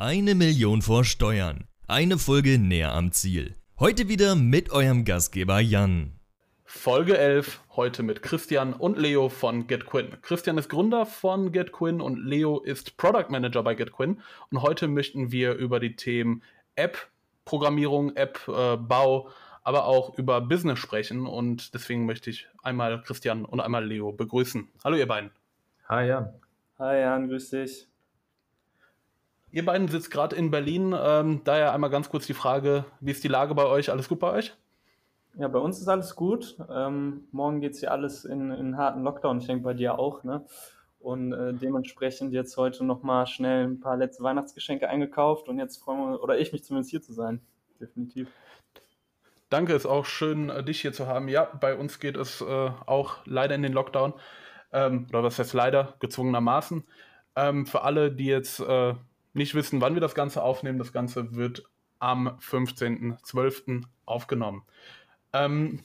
Eine Million vor Steuern. Eine Folge näher am Ziel. Heute wieder mit eurem Gastgeber Jan. Folge 11, heute mit Christian und Leo von GetQuinn. Christian ist Gründer von GetQuinn und Leo ist Product Manager bei GetQuinn. Und heute möchten wir über die Themen App-Programmierung, App-Bau, aber auch über Business sprechen. Und deswegen möchte ich einmal Christian und einmal Leo begrüßen. Hallo ihr beiden. Hi Jan. Hi Jan, grüß dich. Ihr beiden sitzt gerade in Berlin. Ähm, daher einmal ganz kurz die Frage, wie ist die Lage bei euch? Alles gut bei euch? Ja, bei uns ist alles gut. Ähm, morgen geht es hier alles in, in harten Lockdown. Ich denke bei dir auch. Ne? Und äh, dementsprechend jetzt heute nochmal schnell ein paar letzte Weihnachtsgeschenke eingekauft und jetzt freuen wir, oder ich mich zumindest hier zu sein. Definitiv. Danke, ist auch schön, äh, dich hier zu haben. Ja, bei uns geht es äh, auch leider in den Lockdown. Ähm, oder was heißt leider, gezwungenermaßen. Ähm, für alle, die jetzt äh, nicht wissen, wann wir das Ganze aufnehmen, das Ganze wird am 15.12. aufgenommen. Ähm,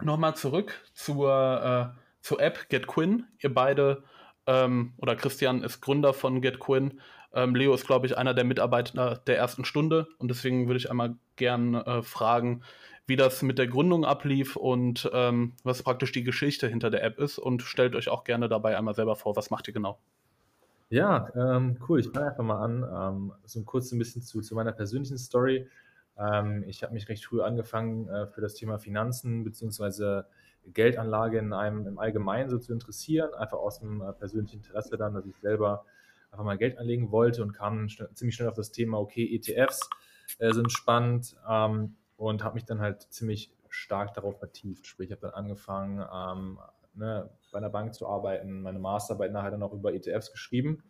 Nochmal zurück zur, äh, zur App GetQuinn. Ihr beide, ähm, oder Christian ist Gründer von GetQuinn. Ähm, Leo ist, glaube ich, einer der Mitarbeiter der ersten Stunde. Und deswegen würde ich einmal gern äh, fragen, wie das mit der Gründung ablief und ähm, was praktisch die Geschichte hinter der App ist. Und stellt euch auch gerne dabei einmal selber vor, was macht ihr genau? Ja, ähm, cool. Ich fange einfach mal an. Ähm, so ein bisschen zu, zu meiner persönlichen Story. Ähm, ich habe mich recht früh angefangen, äh, für das Thema Finanzen bzw. Geldanlage in einem im Allgemeinen so zu interessieren, einfach aus dem äh, persönlichen Interesse dann, dass ich selber einfach mal Geld anlegen wollte und kam schnell, ziemlich schnell auf das Thema, okay, ETFs äh, sind spannend ähm, und habe mich dann halt ziemlich stark darauf vertieft. Sprich, ich habe dann angefangen, ähm, ne, bei einer Bank zu arbeiten, meine Masterarbeit nachher dann auch über ETFs geschrieben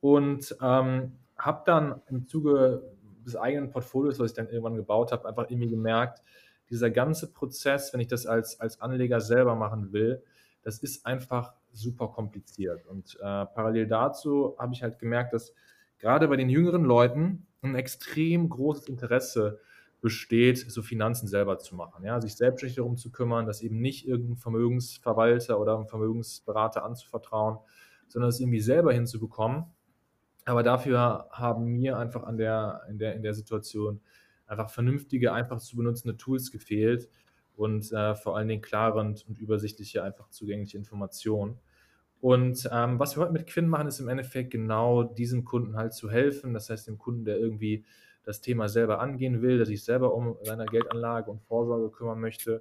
und ähm, habe dann im Zuge des eigenen Portfolios, was ich dann irgendwann gebaut habe, einfach irgendwie gemerkt, dieser ganze Prozess, wenn ich das als, als Anleger selber machen will, das ist einfach super kompliziert. Und äh, parallel dazu habe ich halt gemerkt, dass gerade bei den jüngeren Leuten ein extrem großes Interesse besteht, so Finanzen selber zu machen. Ja, sich selbstständig darum zu kümmern, das eben nicht irgendeinem Vermögensverwalter oder einem Vermögensberater anzuvertrauen, sondern es irgendwie selber hinzubekommen. Aber dafür haben mir einfach an der, in, der, in der Situation einfach vernünftige, einfach zu benutzende Tools gefehlt und äh, vor allen Dingen klare und, und übersichtliche, einfach zugängliche Informationen. Und ähm, was wir heute mit Quinn machen, ist im Endeffekt genau diesem Kunden halt zu helfen. Das heißt, dem Kunden, der irgendwie das Thema selber angehen will, der sich selber um seine Geldanlage und Vorsorge kümmern möchte.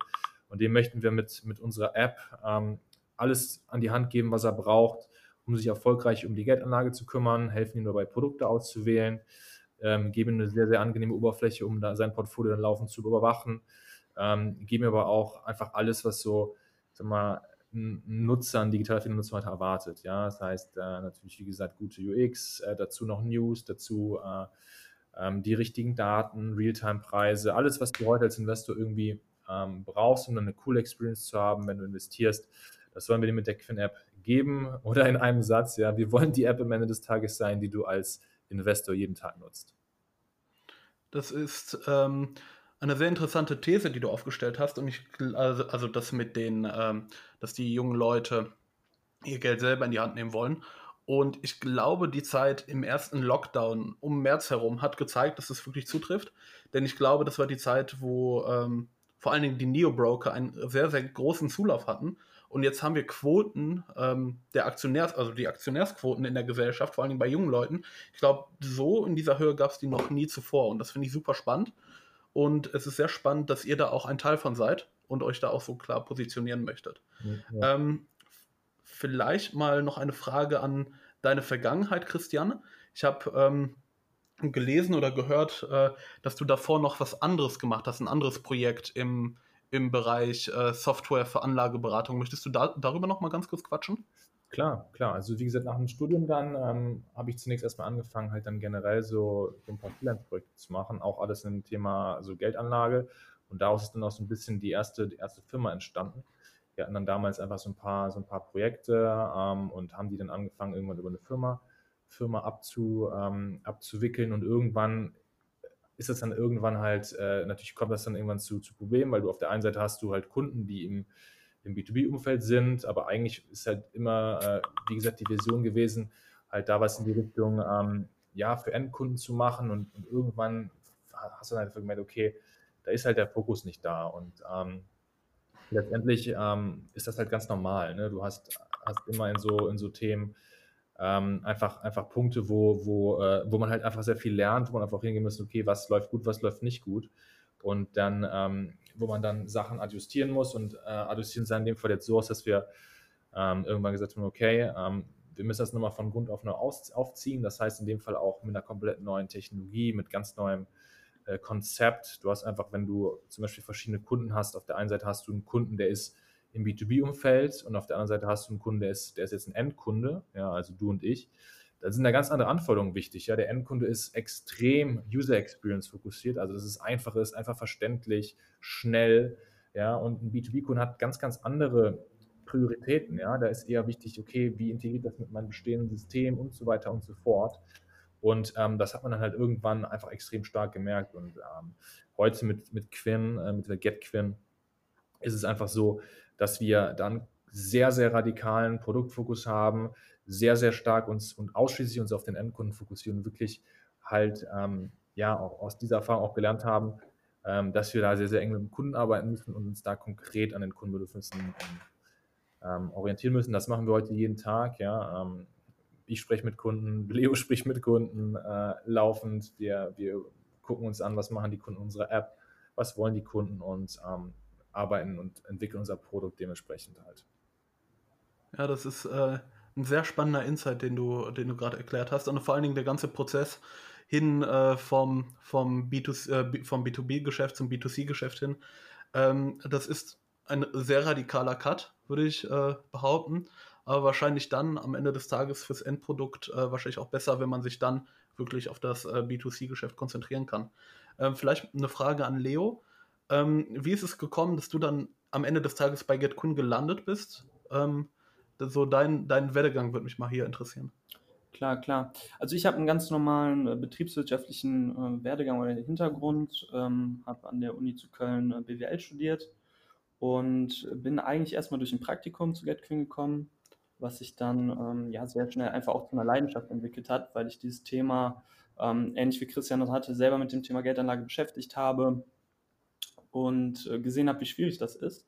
Und dem möchten wir mit, mit unserer App ähm, alles an die Hand geben, was er braucht, um sich erfolgreich um die Geldanlage zu kümmern, helfen ihm dabei, Produkte auszuwählen, ähm, geben eine sehr, sehr angenehme Oberfläche, um da sein Portfolio dann laufend zu überwachen, ähm, geben aber auch einfach alles, was so, sag mal, ein Nutzer, ein digitaler Finanznutzer heute erwartet. Ja, das heißt äh, natürlich, wie gesagt, gute UX, äh, dazu noch News, dazu äh, ähm, die richtigen Daten, Realtime-Preise, alles, was du heute als Investor irgendwie ähm, brauchst, um dann eine coole Experience zu haben, wenn du investierst. Das wollen wir dir mit der Quinn-App geben oder in einem Satz, ja, wir wollen die App am Ende des Tages sein, die du als Investor jeden Tag nutzt. Das ist ähm, eine sehr interessante These, die du aufgestellt hast. Und ich, also, also das mit den, ähm, dass die jungen Leute ihr Geld selber in die Hand nehmen wollen. Und ich glaube, die Zeit im ersten Lockdown um März herum hat gezeigt, dass es wirklich zutrifft. Denn ich glaube, das war die Zeit, wo ähm, vor allen Dingen die Neo-Broker einen sehr, sehr großen Zulauf hatten. Und jetzt haben wir Quoten ähm, der Aktionärs, also die Aktionärsquoten in der Gesellschaft, vor allen Dingen bei jungen Leuten. Ich glaube, so in dieser Höhe gab es die noch nie zuvor. Und das finde ich super spannend. Und es ist sehr spannend, dass ihr da auch ein Teil von seid und euch da auch so klar positionieren möchtet. Ja. Ähm, vielleicht mal noch eine Frage an deine Vergangenheit, Christian. Ich habe ähm, gelesen oder gehört, äh, dass du davor noch was anderes gemacht hast, ein anderes Projekt im, im Bereich äh, Software für Anlageberatung. Möchtest du da, darüber noch mal ganz kurz quatschen? Klar, klar. Also wie gesagt, nach dem Studium dann ähm, habe ich zunächst erstmal angefangen, halt dann generell so, so ein paar Freelance-Projekte zu machen, auch alles im Thema so Geldanlage. Und daraus ist dann auch so ein bisschen die erste, die erste Firma entstanden. Wir hatten dann damals einfach so ein paar, so ein paar Projekte ähm, und haben die dann angefangen, irgendwann über eine Firma, Firma abzu, ähm, abzuwickeln. Und irgendwann ist das dann irgendwann halt, äh, natürlich kommt das dann irgendwann zu, zu Problemen, weil du auf der einen Seite hast du halt Kunden, die im, im B2B-Umfeld sind, aber eigentlich ist halt immer, äh, wie gesagt, die Vision gewesen, halt da was in die Richtung, ähm, ja, für Endkunden zu machen. Und, und irgendwann hast du dann einfach gemerkt, okay, da ist halt der Fokus nicht da. Und ähm, letztendlich ähm, ist das halt ganz normal. Ne? Du hast, hast immer in so, in so Themen ähm, einfach, einfach Punkte, wo, wo, äh, wo man halt einfach sehr viel lernt, wo man einfach hingehen muss, okay, was läuft gut, was läuft nicht gut. Und dann, ähm, wo man dann Sachen adjustieren muss und äh, adjustieren sein in dem Fall jetzt so aus, dass wir ähm, irgendwann gesagt haben, okay, ähm, wir müssen das nochmal von Grund auf neu aufziehen. Das heißt in dem Fall auch mit einer komplett neuen Technologie, mit ganz neuem äh, Konzept. Du hast einfach, wenn du zum Beispiel verschiedene Kunden hast, auf der einen Seite hast du einen Kunden, der ist im B2B-Umfeld und auf der anderen Seite hast du einen Kunden, der ist, der ist jetzt ein Endkunde, ja, also du und ich. Da sind da ganz andere Anforderungen wichtig. Ja, der Endkunde ist extrem User Experience fokussiert, also dass es einfach ist, einfach verständlich, schnell. Ja, und ein B2B-Kunde hat ganz, ganz andere Prioritäten. Ja, da ist eher wichtig, okay, wie integriert das mit meinem bestehenden System und so weiter und so fort. Und ähm, das hat man dann halt irgendwann einfach extrem stark gemerkt. Und ähm, heute mit, mit Quinn, äh, mit der GetQuinn, ist es einfach so, dass wir dann sehr, sehr radikalen Produktfokus haben, sehr, sehr stark uns und ausschließlich uns auf den Endkunden fokussieren und wirklich halt, ähm, ja, auch aus dieser Erfahrung auch gelernt haben, ähm, dass wir da sehr, sehr eng mit dem Kunden arbeiten müssen und uns da konkret an den Kundenbedürfnissen ähm, orientieren müssen. Das machen wir heute jeden Tag, ja. Ich spreche mit Kunden, Leo spricht mit Kunden äh, laufend. Wir, wir gucken uns an, was machen die Kunden unserer App, was wollen die Kunden und ähm, arbeiten und entwickeln unser Produkt dementsprechend halt. Ja, das ist äh, ein sehr spannender Insight, den du, den du gerade erklärt hast. Und vor allen Dingen der ganze Prozess hin äh, vom, vom, B2, äh, vom B2B-Geschäft zum B2C-Geschäft hin. Ähm, das ist ein sehr radikaler Cut, würde ich äh, behaupten aber wahrscheinlich dann am Ende des Tages fürs Endprodukt äh, wahrscheinlich auch besser, wenn man sich dann wirklich auf das äh, B2C-Geschäft konzentrieren kann. Ähm, vielleicht eine Frage an Leo. Ähm, wie ist es gekommen, dass du dann am Ende des Tages bei GetKun gelandet bist? Ähm, so dein, dein Werdegang würde mich mal hier interessieren. Klar, klar. Also ich habe einen ganz normalen äh, betriebswirtschaftlichen äh, Werdegang oder Hintergrund, ähm, habe an der Uni zu Köln äh, BWL studiert und bin eigentlich erstmal durch ein Praktikum zu GetQueen gekommen, was sich dann ähm, ja sehr schnell einfach auch zu einer Leidenschaft entwickelt hat, weil ich dieses Thema, ähm, ähnlich wie Christian das hatte, selber mit dem Thema Geldanlage beschäftigt habe und äh, gesehen habe, wie schwierig das ist.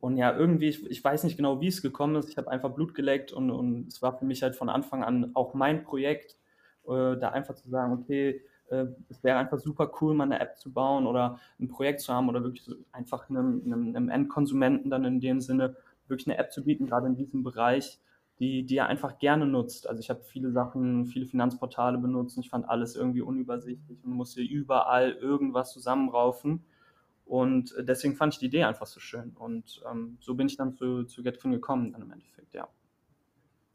Und ja, irgendwie, ich, ich, weiß nicht genau, wie es gekommen ist. Ich habe einfach Blut geleckt und, und es war für mich halt von Anfang an auch mein Projekt, äh, da einfach zu sagen, okay, äh, es wäre einfach super cool, mal eine App zu bauen oder ein Projekt zu haben oder wirklich so einfach einem, einem, einem Endkonsumenten dann in dem Sinne wirklich eine App zu bieten, gerade in diesem Bereich, die, die er einfach gerne nutzt. Also ich habe viele Sachen, viele Finanzportale benutzt und ich fand alles irgendwie unübersichtlich und musste überall irgendwas zusammenraufen. Und deswegen fand ich die Idee einfach so schön. Und ähm, so bin ich dann zu, zu GetFin gekommen, dann im Endeffekt, ja.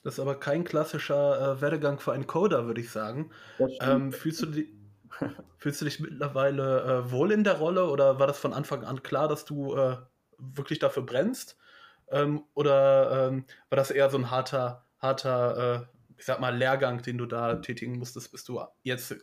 Das ist aber kein klassischer äh, Werdegang für einen Coder, würde ich sagen. Ähm, fühlst, du die, fühlst du dich mittlerweile äh, wohl in der Rolle oder war das von Anfang an klar, dass du äh, wirklich dafür brennst? Ähm, oder ähm, war das eher so ein harter, harter, äh, ich sag mal, Lehrgang, den du da tätigen musstest, bis du jetzt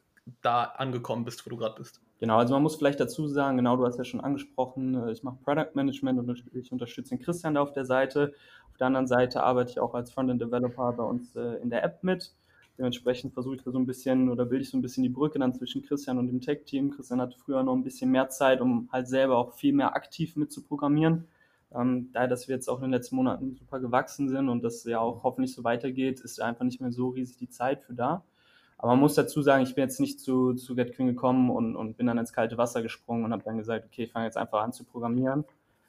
da angekommen bist, wo du gerade bist? Genau, also man muss vielleicht dazu sagen, genau, du hast ja schon angesprochen, äh, ich mache Product Management und ich unterstütze den Christian da auf der Seite. Auf der anderen Seite arbeite ich auch als Frontend Developer bei uns äh, in der App mit. Dementsprechend versuche ich da so ein bisschen oder bilde ich so ein bisschen die Brücke dann zwischen Christian und dem Tech-Team. Christian hatte früher noch ein bisschen mehr Zeit, um halt selber auch viel mehr aktiv mit zu programmieren. Ähm, da, dass wir jetzt auch in den letzten Monaten super gewachsen sind und das ja auch hoffentlich so weitergeht, ist einfach nicht mehr so riesig die Zeit für da. Aber man muss dazu sagen, ich bin jetzt nicht zu, zu GetQueen gekommen und, und bin dann ins kalte Wasser gesprungen und habe dann gesagt, okay, ich fange jetzt einfach an zu programmieren,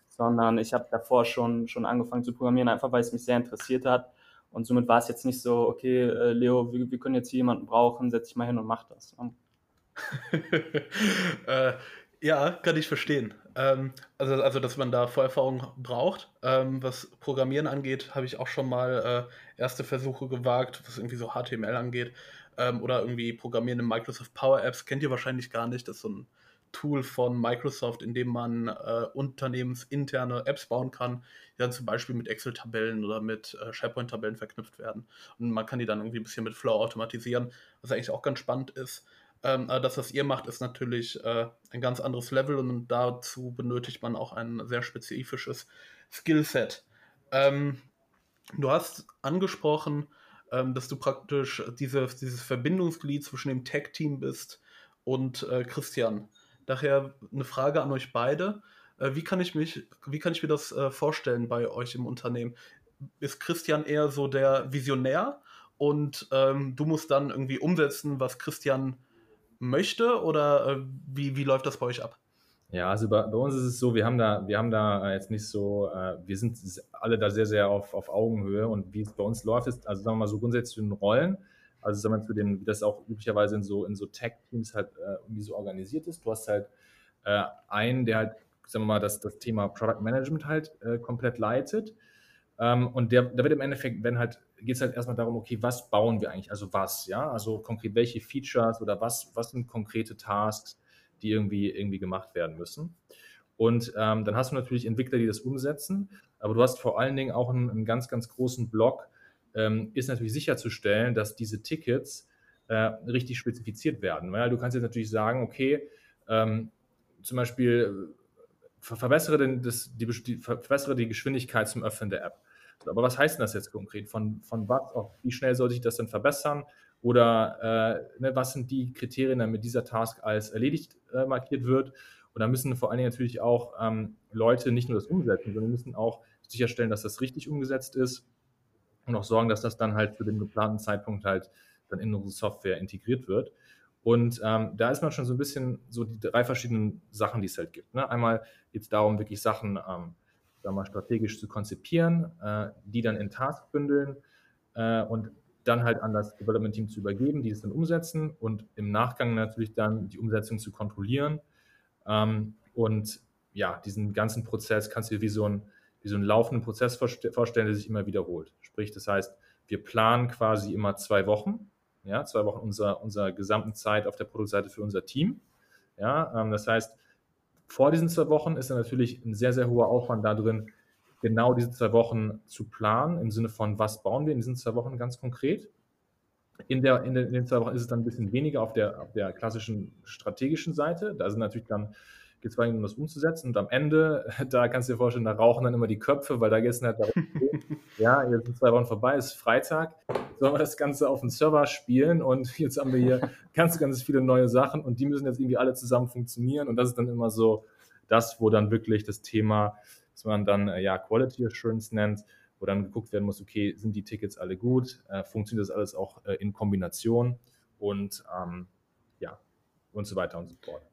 sondern ich habe davor schon, schon angefangen zu programmieren, einfach weil es mich sehr interessiert hat. Und somit war es jetzt nicht so, okay, äh, Leo, wir, wir können jetzt hier jemanden brauchen, setz dich mal hin und mach das. äh, ja, kann ich verstehen. Ähm, also, also, dass man da Vorerfahrung braucht. Ähm, was Programmieren angeht, habe ich auch schon mal äh, erste Versuche gewagt, was irgendwie so HTML angeht. Ähm, oder irgendwie Programmieren in Microsoft Power Apps. Kennt ihr wahrscheinlich gar nicht. Das ist so ein Tool von Microsoft, in dem man äh, unternehmensinterne Apps bauen kann, die dann zum Beispiel mit Excel-Tabellen oder mit äh, SharePoint-Tabellen verknüpft werden. Und man kann die dann irgendwie ein bisschen mit Flow automatisieren, was eigentlich auch ganz spannend ist. Ähm, das, was ihr macht, ist natürlich äh, ein ganz anderes Level und dazu benötigt man auch ein sehr spezifisches Skillset. Ähm, du hast angesprochen, ähm, dass du praktisch diese, dieses Verbindungsglied zwischen dem Tech-Team bist und äh, Christian. Daher eine Frage an euch beide. Äh, wie, kann ich mich, wie kann ich mir das äh, vorstellen bei euch im Unternehmen? Ist Christian eher so der Visionär und ähm, du musst dann irgendwie umsetzen, was Christian möchte oder äh, wie, wie läuft das bei euch ab? Ja, also bei, bei, uns ist es so, wir haben da, wir haben da jetzt nicht so, äh, wir sind alle da sehr, sehr auf, auf Augenhöhe und wie es bei uns läuft, ist, also sagen wir mal so grundsätzlich zu den Rollen, also sagen wir mal zu den, wie das auch üblicherweise in so, in so Tech-Teams halt äh, irgendwie so organisiert ist. Du hast halt äh, einen, der halt, sagen wir mal, das, das Thema Product Management halt äh, komplett leitet. Ähm, und der, da wird im Endeffekt, wenn halt, geht es halt erstmal darum, okay, was bauen wir eigentlich? Also was, ja? Also konkret welche Features oder was, was sind konkrete Tasks? die irgendwie, irgendwie gemacht werden müssen. Und ähm, dann hast du natürlich Entwickler, die das umsetzen, aber du hast vor allen Dingen auch einen, einen ganz, ganz großen Block, ähm, ist natürlich sicherzustellen, dass diese Tickets äh, richtig spezifiziert werden. Weil du kannst jetzt natürlich sagen, okay, ähm, zum Beispiel äh, ver verbessere, den, das, die, die, verbessere die Geschwindigkeit zum Öffnen der App. Aber was heißt denn das jetzt konkret? Von, von was auf wie schnell sollte ich das denn verbessern? Oder äh, ne, was sind die Kriterien, damit dieser Task als erledigt äh, markiert wird? Und da müssen vor allen Dingen natürlich auch ähm, Leute nicht nur das umsetzen, sondern müssen auch sicherstellen, dass das richtig umgesetzt ist und auch sorgen, dass das dann halt für den geplanten Zeitpunkt halt dann in unsere Software integriert wird. Und ähm, da ist man schon so ein bisschen so die drei verschiedenen Sachen, die es halt gibt. Ne? Einmal geht es darum, wirklich Sachen ähm, sagen mal, strategisch zu konzipieren, äh, die dann in Task bündeln äh, und dann halt an das Development Team zu übergeben, die es dann umsetzen und im Nachgang natürlich dann die Umsetzung zu kontrollieren. Ähm, und ja, diesen ganzen Prozess kannst du dir wie so, ein, wie so einen laufenden Prozess vorstellen, der sich immer wiederholt. Sprich, das heißt, wir planen quasi immer zwei Wochen, ja, zwei Wochen unserer, unserer gesamten Zeit auf der Produktseite für unser Team. Ja, ähm, das heißt, vor diesen zwei Wochen ist dann natürlich ein sehr, sehr hoher Aufwand da drin, genau diese zwei Wochen zu planen, im Sinne von, was bauen wir in diesen zwei Wochen ganz konkret. In, der, in, den, in den zwei Wochen ist es dann ein bisschen weniger auf der, auf der klassischen strategischen Seite. Da sind natürlich dann, geht es vor allem um das umzusetzen. Und am Ende, da kannst du dir vorstellen, da rauchen dann immer die Köpfe, weil da geht es halt darum, ja, jetzt sind zwei Wochen vorbei, ist Freitag, sollen wir das Ganze auf dem Server spielen und jetzt haben wir hier ganz, ganz viele neue Sachen und die müssen jetzt irgendwie alle zusammen funktionieren. Und das ist dann immer so das, wo dann wirklich das Thema was man dann äh, ja Quality Assurance nennt, wo dann geguckt werden muss, okay, sind die Tickets alle gut, äh, funktioniert das alles auch äh, in Kombination und ähm, ja, und so weiter und so fort.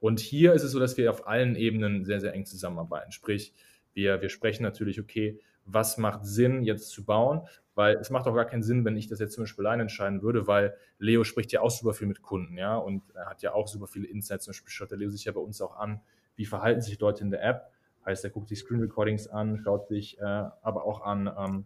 Und hier ist es so, dass wir auf allen Ebenen sehr, sehr eng zusammenarbeiten. Sprich, wir, wir sprechen natürlich, okay, was macht Sinn jetzt zu bauen, weil es macht auch gar keinen Sinn, wenn ich das jetzt zum Beispiel allein entscheiden würde, weil Leo spricht ja auch super viel mit Kunden, ja, und er hat ja auch super viele Insights, zum Beispiel schaut der Leo sich ja bei uns auch an, wie verhalten sich Leute in der App Heißt, er guckt sich Screen Recordings an, schaut sich äh, aber auch an ähm,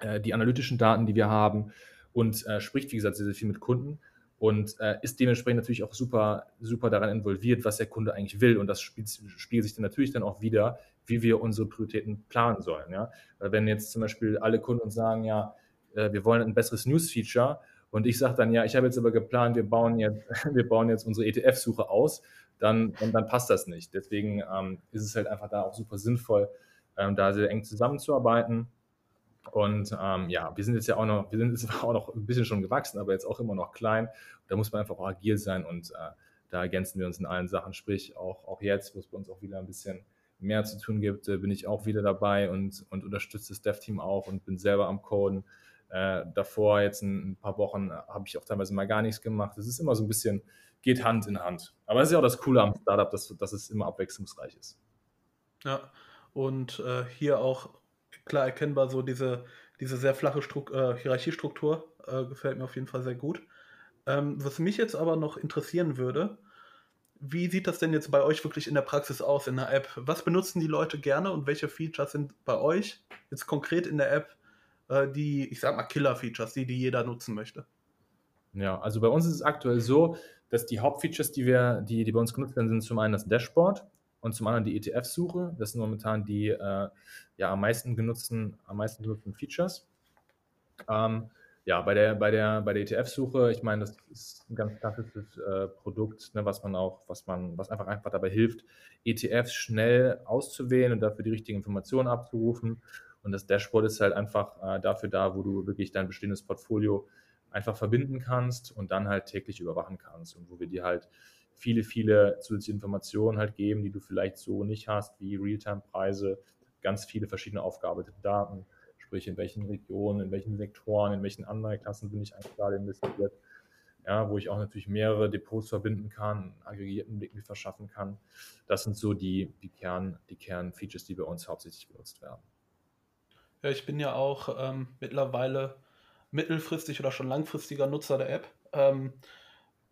äh, die analytischen Daten, die wir haben und äh, spricht, wie gesagt, sehr, sehr viel mit Kunden und äh, ist dementsprechend natürlich auch super, super daran involviert, was der Kunde eigentlich will. Und das spielt, spiegelt sich dann natürlich dann auch wieder, wie wir unsere Prioritäten planen sollen. Ja? Wenn jetzt zum Beispiel alle Kunden uns sagen, ja, äh, wir wollen ein besseres News-Feature und ich sage dann, ja, ich habe jetzt aber geplant, wir bauen jetzt, wir bauen jetzt unsere ETF-Suche aus, dann, dann, dann, passt das nicht. Deswegen ähm, ist es halt einfach da auch super sinnvoll, ähm, da sehr eng zusammenzuarbeiten. Und ähm, ja, wir sind jetzt ja auch noch, wir sind jetzt auch noch ein bisschen schon gewachsen, aber jetzt auch immer noch klein. Da muss man einfach auch agil sein und äh, da ergänzen wir uns in allen Sachen. Sprich, auch, auch jetzt, wo es bei uns auch wieder ein bisschen mehr zu tun gibt, äh, bin ich auch wieder dabei und, und unterstütze das Dev-Team auch und bin selber am Coden. Äh, davor, jetzt ein, ein paar Wochen, äh, habe ich auch teilweise mal gar nichts gemacht. Es ist immer so ein bisschen, geht Hand in Hand. Aber das ist ja auch das Coole am Startup, dass, dass es immer abwechslungsreich ist. Ja, und äh, hier auch klar erkennbar so diese, diese sehr flache Stru äh, Hierarchiestruktur äh, gefällt mir auf jeden Fall sehr gut. Ähm, was mich jetzt aber noch interessieren würde, wie sieht das denn jetzt bei euch wirklich in der Praxis aus, in der App? Was benutzen die Leute gerne und welche Features sind bei euch jetzt konkret in der App äh, die, ich sag mal, Killer-Features, die, die jeder nutzen möchte. Ja, also bei uns ist es aktuell so, dass die Hauptfeatures, die wir, die, die bei uns genutzt werden, sind zum einen das Dashboard und zum anderen die ETF-Suche. Das sind momentan die äh, ja, am meisten genutzten, am meisten genutzten Features. Ähm, ja, bei der, bei der, bei der ETF-Suche, ich meine, das ist ein ganz klassisches äh, Produkt, ne, was man auch, was man, was einfach einfach dabei hilft, ETFs schnell auszuwählen und dafür die richtigen Informationen abzurufen. Und das Dashboard ist halt einfach äh, dafür da, wo du wirklich dein bestehendes Portfolio einfach verbinden kannst und dann halt täglich überwachen kannst und wo wir dir halt viele, viele zusätzliche Informationen halt geben, die du vielleicht so nicht hast, wie Realtime-Preise, ganz viele verschiedene aufgearbeitete Daten, sprich in welchen Regionen, in welchen Sektoren, in welchen Anleiheklassen bin ich eigentlich gerade investiert, ja, wo ich auch natürlich mehrere Depots verbinden kann, einen aggregierten Blick mir verschaffen kann. Das sind so die, die, Kern, die Kernfeatures, die bei uns hauptsächlich genutzt werden. Ja, ich bin ja auch ähm, mittlerweile mittelfristig oder schon langfristiger Nutzer der App. Ähm,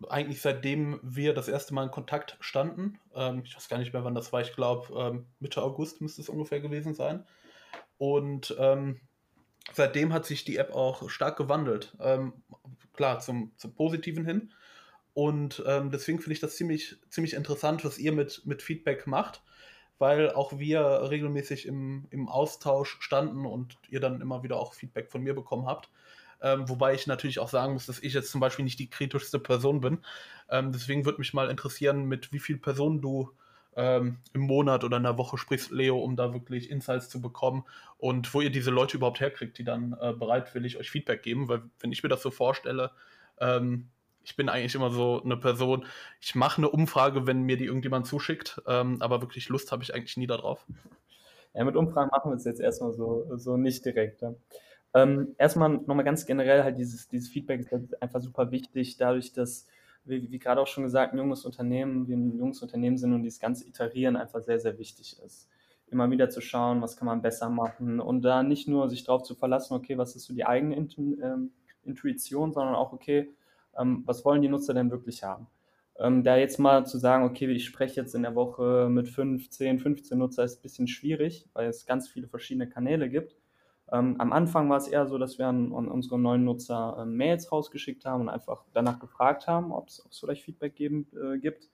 eigentlich seitdem wir das erste Mal in Kontakt standen. Ähm, ich weiß gar nicht mehr, wann das war. Ich glaube, ähm, Mitte August müsste es ungefähr gewesen sein. Und ähm, seitdem hat sich die App auch stark gewandelt. Ähm, klar, zum, zum Positiven hin. Und ähm, deswegen finde ich das ziemlich, ziemlich interessant, was ihr mit, mit Feedback macht, weil auch wir regelmäßig im, im Austausch standen und ihr dann immer wieder auch Feedback von mir bekommen habt. Ähm, wobei ich natürlich auch sagen muss, dass ich jetzt zum Beispiel nicht die kritischste Person bin. Ähm, deswegen würde mich mal interessieren, mit wie vielen Personen du ähm, im Monat oder in der Woche sprichst, Leo, um da wirklich Insights zu bekommen und wo ihr diese Leute überhaupt herkriegt, die dann äh, bereitwillig euch Feedback geben. Weil wenn ich mir das so vorstelle, ähm, ich bin eigentlich immer so eine Person, ich mache eine Umfrage, wenn mir die irgendjemand zuschickt, ähm, aber wirklich Lust habe ich eigentlich nie darauf. Ja, mit Umfragen machen wir es jetzt erstmal so, so nicht direkt. Ja. Ähm, erstmal nochmal ganz generell halt dieses, dieses Feedback ist halt einfach super wichtig, dadurch, dass wie, wie gerade auch schon gesagt, ein junges Unternehmen, wir ein junges Unternehmen sind und dieses ganze Iterieren einfach sehr, sehr wichtig ist. Immer wieder zu schauen, was kann man besser machen und da nicht nur sich darauf zu verlassen, okay, was ist so die eigene ähm, Intuition, sondern auch, okay, ähm, was wollen die Nutzer denn wirklich haben? Ähm, da jetzt mal zu sagen, okay, ich spreche jetzt in der Woche mit 15, 15 Nutzer, ist ein bisschen schwierig, weil es ganz viele verschiedene Kanäle gibt. Ähm, am Anfang war es eher so, dass wir an, an unsere neuen Nutzer äh, Mails rausgeschickt haben und einfach danach gefragt haben, ob es vielleicht Feedback geben, äh, gibt.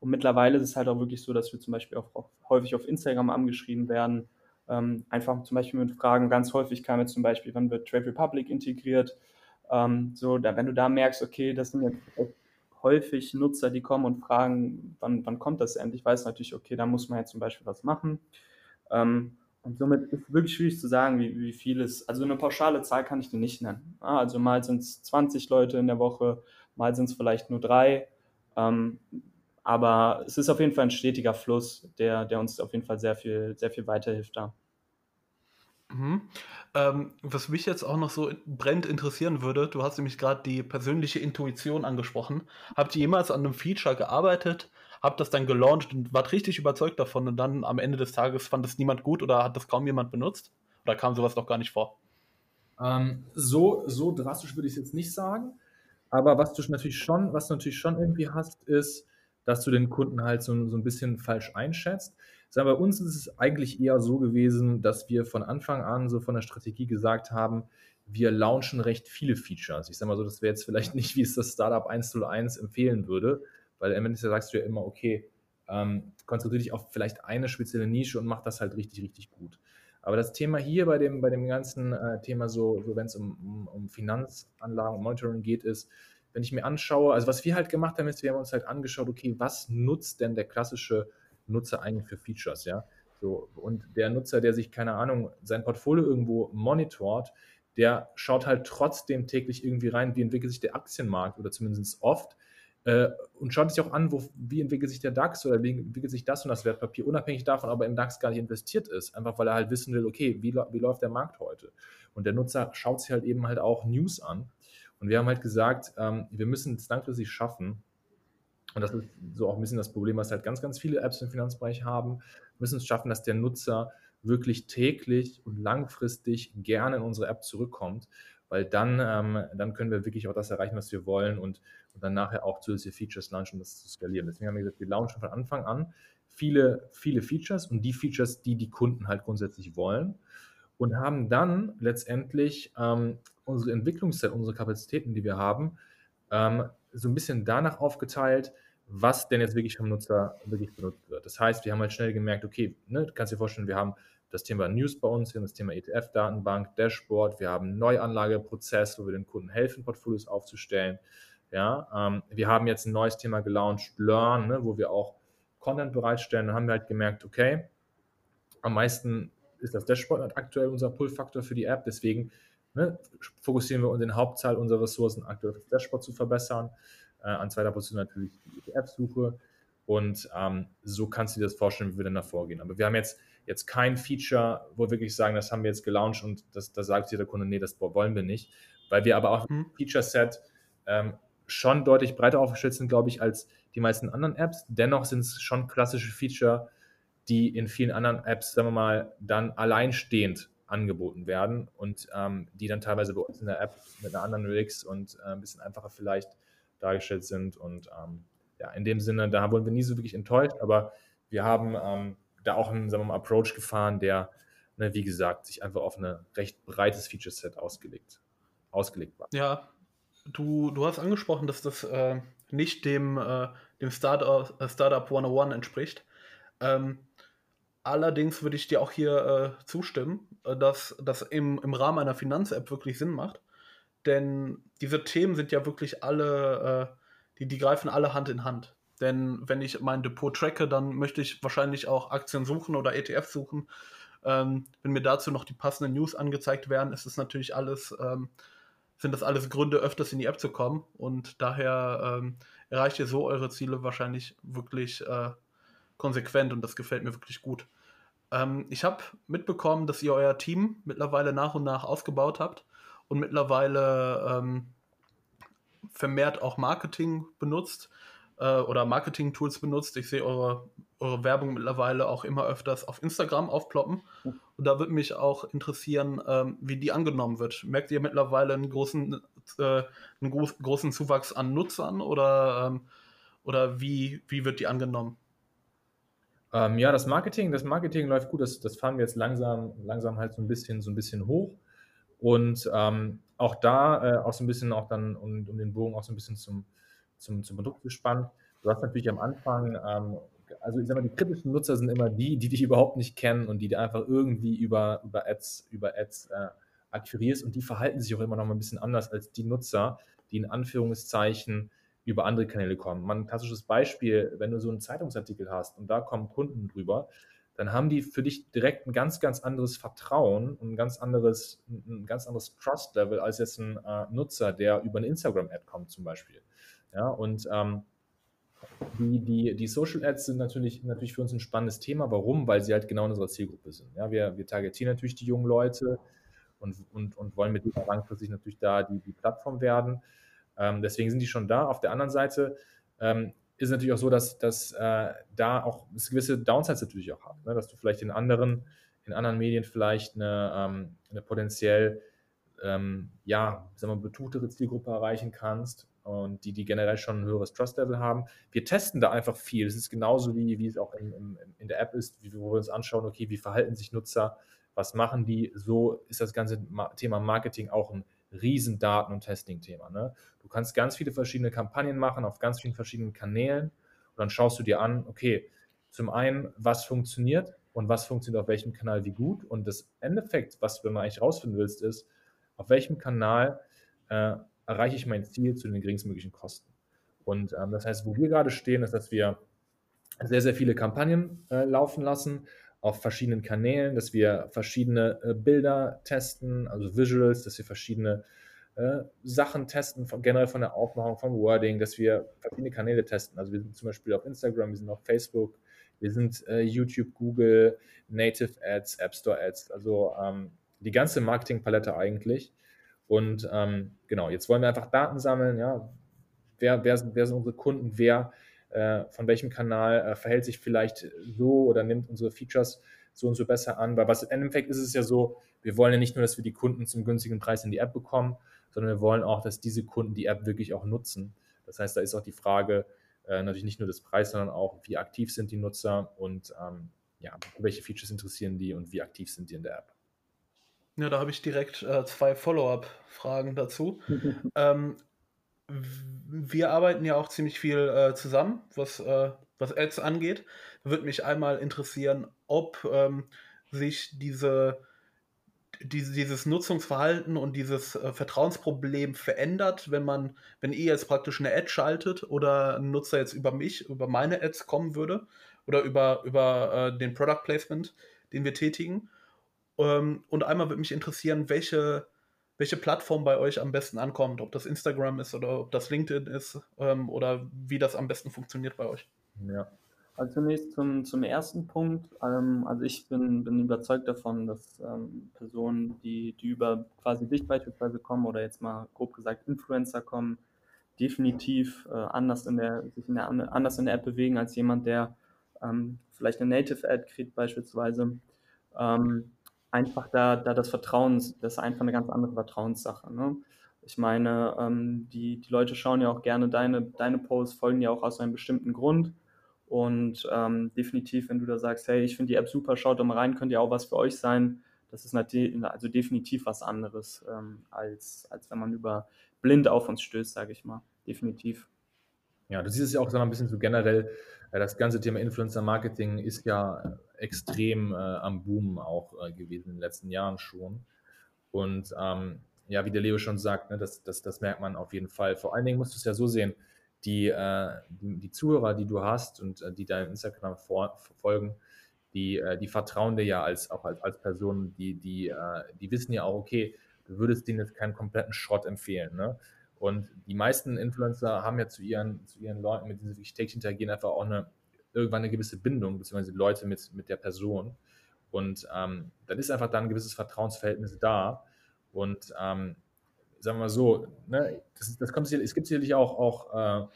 Und mittlerweile ist es halt auch wirklich so, dass wir zum Beispiel auch, auch häufig auf Instagram angeschrieben werden. Ähm, einfach zum Beispiel mit Fragen, ganz häufig kam jetzt zum Beispiel, wann wird Trade Republic integriert? Ähm, so, da, wenn du da merkst, okay, das sind jetzt häufig Nutzer, die kommen und fragen, wann, wann kommt das endlich, weiß natürlich, okay, da muss man jetzt zum Beispiel was machen. Ähm, und somit ist es wirklich schwierig zu sagen, wie, wie viel es, also eine pauschale Zahl kann ich dir nicht nennen. Also mal sind es 20 Leute in der Woche, mal sind es vielleicht nur drei. Ähm, aber es ist auf jeden Fall ein stetiger Fluss, der, der uns auf jeden Fall sehr viel, sehr viel weiterhilft da. Mhm. Ähm, was mich jetzt auch noch so brennend interessieren würde, du hast nämlich gerade die persönliche Intuition angesprochen. Habt ihr jemals an einem Feature gearbeitet, habt das dann gelauncht und wart richtig überzeugt davon und dann am Ende des Tages fand es niemand gut oder hat das kaum jemand benutzt? Oder kam sowas doch gar nicht vor? Ähm, so, so drastisch würde ich es jetzt nicht sagen. Aber was du natürlich schon, was du natürlich schon irgendwie hast, ist, dass du den Kunden halt so, so ein bisschen falsch einschätzt. Sagen, bei uns ist es eigentlich eher so gewesen, dass wir von Anfang an so von der Strategie gesagt haben, wir launchen recht viele Features. Ich sage mal so, das wäre jetzt vielleicht nicht, wie es das Startup 101 empfehlen würde, weil am Ende sagst du ja immer, okay, ähm, konzentriere dich auf vielleicht eine spezielle Nische und mach das halt richtig, richtig gut. Aber das Thema hier bei dem, bei dem ganzen äh, Thema, so, so wenn es um, um, um Finanzanlagen und Monitoring geht, ist, wenn ich mir anschaue, also was wir halt gemacht haben, ist, wir haben uns halt angeschaut, okay, was nutzt denn der klassische Nutzer eigentlich für Features, ja? So, und der Nutzer, der sich, keine Ahnung, sein Portfolio irgendwo monitort, der schaut halt trotzdem täglich irgendwie rein, wie entwickelt sich der Aktienmarkt oder zumindest oft äh, und schaut sich auch an, wo, wie entwickelt sich der DAX oder wie entwickelt sich das und das Wertpapier, unabhängig davon, ob er im DAX gar nicht investiert ist, einfach weil er halt wissen will, okay, wie, wie läuft der Markt heute? Und der Nutzer schaut sich halt eben halt auch News an. Und wir haben halt gesagt, ähm, wir müssen es langfristig schaffen, und das ist so auch ein bisschen das Problem, was halt ganz, ganz viele Apps im Finanzbereich haben, müssen es schaffen, dass der Nutzer wirklich täglich und langfristig gerne in unsere App zurückkommt, weil dann, ähm, dann können wir wirklich auch das erreichen, was wir wollen. Und, und dann nachher auch zusätzliche Features launchen, um das zu skalieren. Deswegen haben wir gesagt, wir launchen von Anfang an viele, viele Features und die Features, die die Kunden halt grundsätzlich wollen und haben dann letztendlich ähm, unsere Entwicklungszeit, unsere Kapazitäten, die wir haben, ähm, so ein bisschen danach aufgeteilt, was denn jetzt wirklich vom Nutzer wirklich benutzt wird. Das heißt, wir haben halt schnell gemerkt, okay, ne, du kannst dir vorstellen, wir haben das Thema News bei uns, wir haben das Thema ETF-Datenbank, Dashboard, wir haben einen Neuanlageprozess, wo wir den Kunden helfen, Portfolios aufzustellen. Ja, ähm, wir haben jetzt ein neues Thema gelauncht, Learn, ne, wo wir auch Content bereitstellen. Da haben wir halt gemerkt, okay, am meisten ist das Dashboard aktuell unser Pull-Faktor für die App. Deswegen ne, fokussieren wir uns in Hauptzahl unserer Ressourcen aktuell auf das Dashboard zu verbessern. Äh, an zweiter Position natürlich die ETF-Suche. Und ähm, so kannst du dir das vorstellen, wie wir dann da vorgehen. Aber wir haben jetzt, jetzt kein Feature, wo wir wirklich sagen, das haben wir jetzt gelauncht und das, da sagt jeder Kunde, nee, das wollen wir nicht. Weil wir aber auch hm. im Feature-Set ähm, schon deutlich breiter aufgestellt sind, glaube ich, als die meisten anderen Apps. Dennoch sind es schon klassische Feature, die in vielen anderen Apps, sagen wir mal, dann alleinstehend angeboten werden und ähm, die dann teilweise bei uns in der App mit einer anderen UX und äh, ein bisschen einfacher vielleicht dargestellt sind. Und ähm, ja, in dem Sinne, da wurden wir nie so wirklich enttäuscht, aber wir haben ähm, da auch einen sagen wir mal, Approach gefahren, der, ne, wie gesagt, sich einfach auf ein recht breites Feature-Set ausgelegt, ausgelegt war. Ja, du, du hast angesprochen, dass das äh, nicht dem, äh, dem Startup, äh, Startup 101 entspricht. Ähm, allerdings würde ich dir auch hier äh, zustimmen, äh, dass das im, im Rahmen einer Finanz-App wirklich Sinn macht. Denn diese Themen sind ja wirklich alle, äh, die, die greifen alle Hand in Hand. Denn wenn ich mein Depot tracke, dann möchte ich wahrscheinlich auch Aktien suchen oder ETF suchen. Ähm, wenn mir dazu noch die passenden News angezeigt werden, ist es natürlich alles, ähm, sind das alles Gründe, öfters in die App zu kommen. Und daher ähm, erreicht ihr so eure Ziele wahrscheinlich wirklich äh, konsequent und das gefällt mir wirklich gut. Ähm, ich habe mitbekommen, dass ihr euer Team mittlerweile nach und nach ausgebaut habt und mittlerweile ähm, vermehrt auch Marketing benutzt äh, oder Marketing-Tools benutzt. Ich sehe eure, eure Werbung mittlerweile auch immer öfters auf Instagram aufploppen. Und da würde mich auch interessieren, ähm, wie die angenommen wird. Merkt ihr mittlerweile einen großen, äh, einen groß, großen Zuwachs an Nutzern oder, ähm, oder wie, wie wird die angenommen? Ähm, ja, das Marketing, das Marketing läuft gut. Das, das fahren wir jetzt langsam, langsam halt so ein bisschen, so ein bisschen hoch. Und ähm, auch da, äh, auch so ein bisschen auch dann, um, um, den Bogen auch so ein bisschen zum, zum, zum Produkt gespannt. Du hast natürlich am Anfang, ähm, also ich sag mal, die kritischen Nutzer sind immer die, die dich überhaupt nicht kennen und die du einfach irgendwie über, über Ads, über Ads äh, akquirierst und die verhalten sich auch immer noch mal ein bisschen anders als die Nutzer, die in Anführungszeichen über andere Kanäle kommen. Mal ein klassisches Beispiel, wenn du so einen Zeitungsartikel hast und da kommen Kunden drüber, dann haben die für dich direkt ein ganz, ganz anderes Vertrauen und ein ganz anderes, ein ganz anderes Trust-Level als jetzt ein äh, Nutzer, der über eine Instagram-Ad kommt zum Beispiel. Ja, und ähm, die, die, die Social Ads sind natürlich, natürlich für uns ein spannendes Thema. Warum? Weil sie halt genau in unserer Zielgruppe sind. Ja, wir, wir targetieren natürlich die jungen Leute und, und, und wollen mit denen langfristig natürlich da die, die Plattform werden. Ähm, deswegen sind die schon da. Auf der anderen Seite ähm, ist natürlich auch so, dass, dass äh, da auch es gewisse Downsides natürlich auch hat, ne? dass du vielleicht in anderen, in anderen Medien vielleicht eine, ähm, eine potenziell ähm, ja, sagen wir, betuchtere Zielgruppe erreichen kannst und die, die generell schon ein höheres Trust-Level haben. Wir testen da einfach viel. Es ist genauso wie, wie es auch in, in, in der App ist, wo wir uns anschauen, okay, wie verhalten sich Nutzer, was machen die. So ist das ganze Thema Marketing auch ein riesen Daten- und Testing-Thema. Ne? Du kannst ganz viele verschiedene Kampagnen machen auf ganz vielen verschiedenen Kanälen und dann schaust du dir an, okay, zum einen, was funktioniert und was funktioniert auf welchem Kanal wie gut und das Endeffekt, was du dann eigentlich rausfinden willst, ist, auf welchem Kanal äh, erreiche ich mein Ziel zu den geringstmöglichen Kosten. Und ähm, das heißt, wo wir gerade stehen, ist, dass wir sehr, sehr viele Kampagnen äh, laufen lassen auf verschiedenen Kanälen, dass wir verschiedene äh, Bilder testen, also Visuals, dass wir verschiedene äh, Sachen testen, von, generell von der Aufmachung, vom Wording, dass wir verschiedene Kanäle testen. Also wir sind zum Beispiel auf Instagram, wir sind auf Facebook, wir sind äh, YouTube, Google, Native Ads, App Store Ads, also ähm, die ganze Marketingpalette eigentlich. Und ähm, genau, jetzt wollen wir einfach Daten sammeln, ja, wer, wer, wer sind unsere Kunden, wer äh, von welchem Kanal äh, verhält sich vielleicht so oder nimmt unsere Features so und so besser an. Weil was im Endeffekt ist es ja so, wir wollen ja nicht nur, dass wir die Kunden zum günstigen Preis in die App bekommen, sondern wir wollen auch, dass diese Kunden die App wirklich auch nutzen. Das heißt, da ist auch die Frage äh, natürlich nicht nur des Preises, sondern auch, wie aktiv sind die Nutzer und ähm, ja, welche Features interessieren die und wie aktiv sind die in der App. Ja, da habe ich direkt äh, zwei Follow-up-Fragen dazu. ähm, wir arbeiten ja auch ziemlich viel äh, zusammen, was, äh, was Ads angeht. Würde mich einmal interessieren, ob ähm, sich diese, diese, dieses Nutzungsverhalten und dieses äh, Vertrauensproblem verändert, wenn man, wenn ihr jetzt praktisch eine Ad schaltet oder ein Nutzer jetzt über mich, über meine Ads kommen würde oder über, über äh, den Product Placement, den wir tätigen. Ähm, und einmal würde mich interessieren, welche, welche Plattform bei euch am besten ankommt, ob das Instagram ist oder ob das LinkedIn ist ähm, oder wie das am besten funktioniert bei euch. Ja. Also zunächst zum, zum ersten Punkt. Ähm, also ich bin, bin überzeugt davon, dass ähm, Personen, die, die über quasi dich beispielsweise kommen oder jetzt mal grob gesagt Influencer kommen, definitiv äh, anders in der, sich in der, anders in der App bewegen als jemand, der ähm, vielleicht eine Native Ad kriegt beispielsweise. Ähm, einfach da, da das Vertrauen, das ist einfach eine ganz andere Vertrauenssache. Ne? Ich meine, ähm, die, die Leute schauen ja auch gerne deine, deine Posts, folgen ja auch aus einem bestimmten Grund. Und ähm, definitiv, wenn du da sagst, hey, ich finde die App super, schaut doch mal rein, könnte ja auch was für euch sein. Das ist also definitiv was anderes, ähm, als, als wenn man über blind auf uns stößt, sage ich mal. Definitiv. Ja, du siehst es ja auch so ein bisschen so generell, äh, das ganze Thema Influencer-Marketing ist ja extrem äh, am Boom auch äh, gewesen in den letzten Jahren schon. Und ähm, ja, wie der Leo schon sagt, ne, das, das, das merkt man auf jeden Fall. Vor allen Dingen musst du es ja so sehen, die, äh, die, die, Zuhörer, die du hast und äh, die deinem Instagram folgen, die, äh, die vertrauen dir ja als, auch als, als Person, die, die, die wissen ja auch, okay, du würdest denen jetzt keinen kompletten Schrott empfehlen. Ne? Und die meisten Influencer haben ja zu ihren, zu ihren Leuten, mit denen sie wirklich täglich interagieren, einfach auch eine, irgendwann eine gewisse Bindung, beziehungsweise Leute mit, mit der Person. Und ähm, dann ist einfach dann ein gewisses Vertrauensverhältnis da. Und ähm, sagen wir mal so, ne, das, das kommt, es gibt sicherlich auch, auch äh,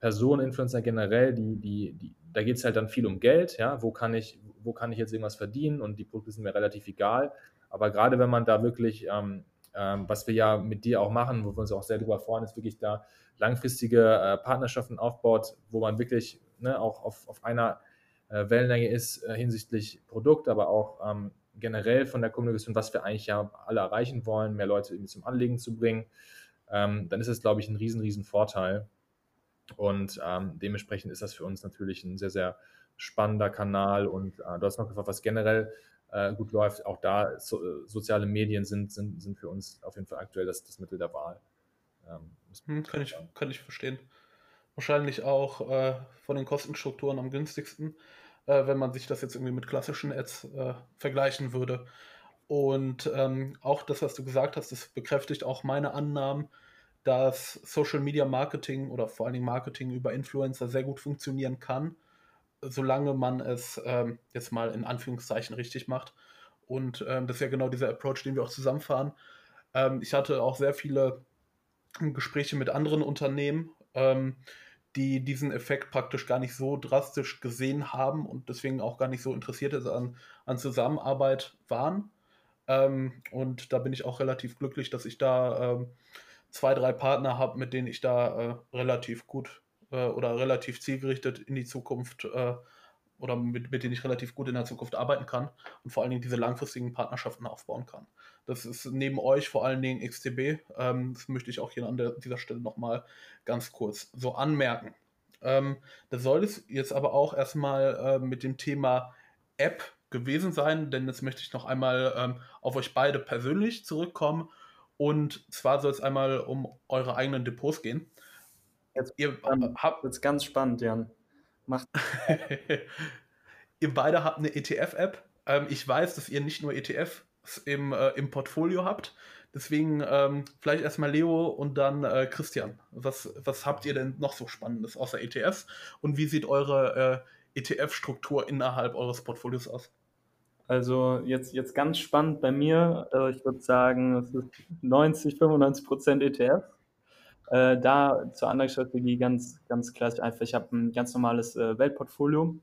Personen, Influencer generell, die, die, die da geht es halt dann viel um Geld, ja, wo kann ich, wo kann ich jetzt irgendwas verdienen und die Produkte sind mir relativ egal. Aber gerade wenn man da wirklich ähm, ähm, was wir ja mit dir auch machen, wo wir uns auch sehr drüber freuen, ist wirklich da langfristige äh, Partnerschaften aufbaut, wo man wirklich ne, auch auf, auf einer äh, Wellenlänge ist äh, hinsichtlich Produkt, aber auch ähm, generell von der Kommunikation, was wir eigentlich ja alle erreichen wollen, mehr Leute irgendwie zum Anlegen zu bringen, ähm, dann ist das, glaube ich, ein riesen, riesen Vorteil. Und ähm, dementsprechend ist das für uns natürlich ein sehr, sehr spannender Kanal. Und äh, du hast noch gefragt, was generell äh, gut läuft. Auch da so, äh, soziale Medien sind, sind, sind für uns auf jeden Fall aktuell das, das Mittel der Wahl. Ähm, hm, kann, ich, kann ich verstehen. Wahrscheinlich auch äh, von den Kostenstrukturen am günstigsten, äh, wenn man sich das jetzt irgendwie mit klassischen Ads äh, vergleichen würde. Und ähm, auch das, was du gesagt hast, das bekräftigt auch meine Annahmen, dass Social Media Marketing oder vor allen Dingen Marketing über Influencer sehr gut funktionieren kann solange man es ähm, jetzt mal in Anführungszeichen richtig macht. Und ähm, das ist ja genau dieser Approach, den wir auch zusammenfahren. Ähm, ich hatte auch sehr viele Gespräche mit anderen Unternehmen, ähm, die diesen Effekt praktisch gar nicht so drastisch gesehen haben und deswegen auch gar nicht so interessiert an, an Zusammenarbeit waren. Ähm, und da bin ich auch relativ glücklich, dass ich da ähm, zwei, drei Partner habe, mit denen ich da äh, relativ gut äh, oder relativ zielgerichtet in die Zukunft äh, oder mit, mit denen ich relativ gut in der Zukunft arbeiten kann und vor allen Dingen diese langfristigen Partnerschaften aufbauen kann. Das ist neben euch vor allen Dingen XTB. Ähm, das möchte ich auch hier an der, dieser Stelle nochmal ganz kurz so anmerken. Ähm, das soll es jetzt aber auch erstmal äh, mit dem Thema App gewesen sein, denn jetzt möchte ich noch einmal ähm, auf euch beide persönlich zurückkommen. Und zwar soll es einmal um eure eigenen Depots gehen. Jetzt, ihr habt jetzt ganz spannend, Jan. Macht. ihr beide habt eine ETF-App. Ähm, ich weiß, dass ihr nicht nur ETFs im, äh, im Portfolio habt. Deswegen ähm, vielleicht erstmal Leo und dann äh, Christian. Was, was habt ihr denn noch so Spannendes außer ETFs? Und wie sieht eure äh, ETF-Struktur innerhalb eures Portfolios aus? Also jetzt, jetzt ganz spannend bei mir. Äh, ich würde sagen, es ist 90, 95 Prozent ETFs. Äh, da zur Anlagestrategie ganz, ganz klassisch einfach. Ich habe ein ganz normales äh, Weltportfolio.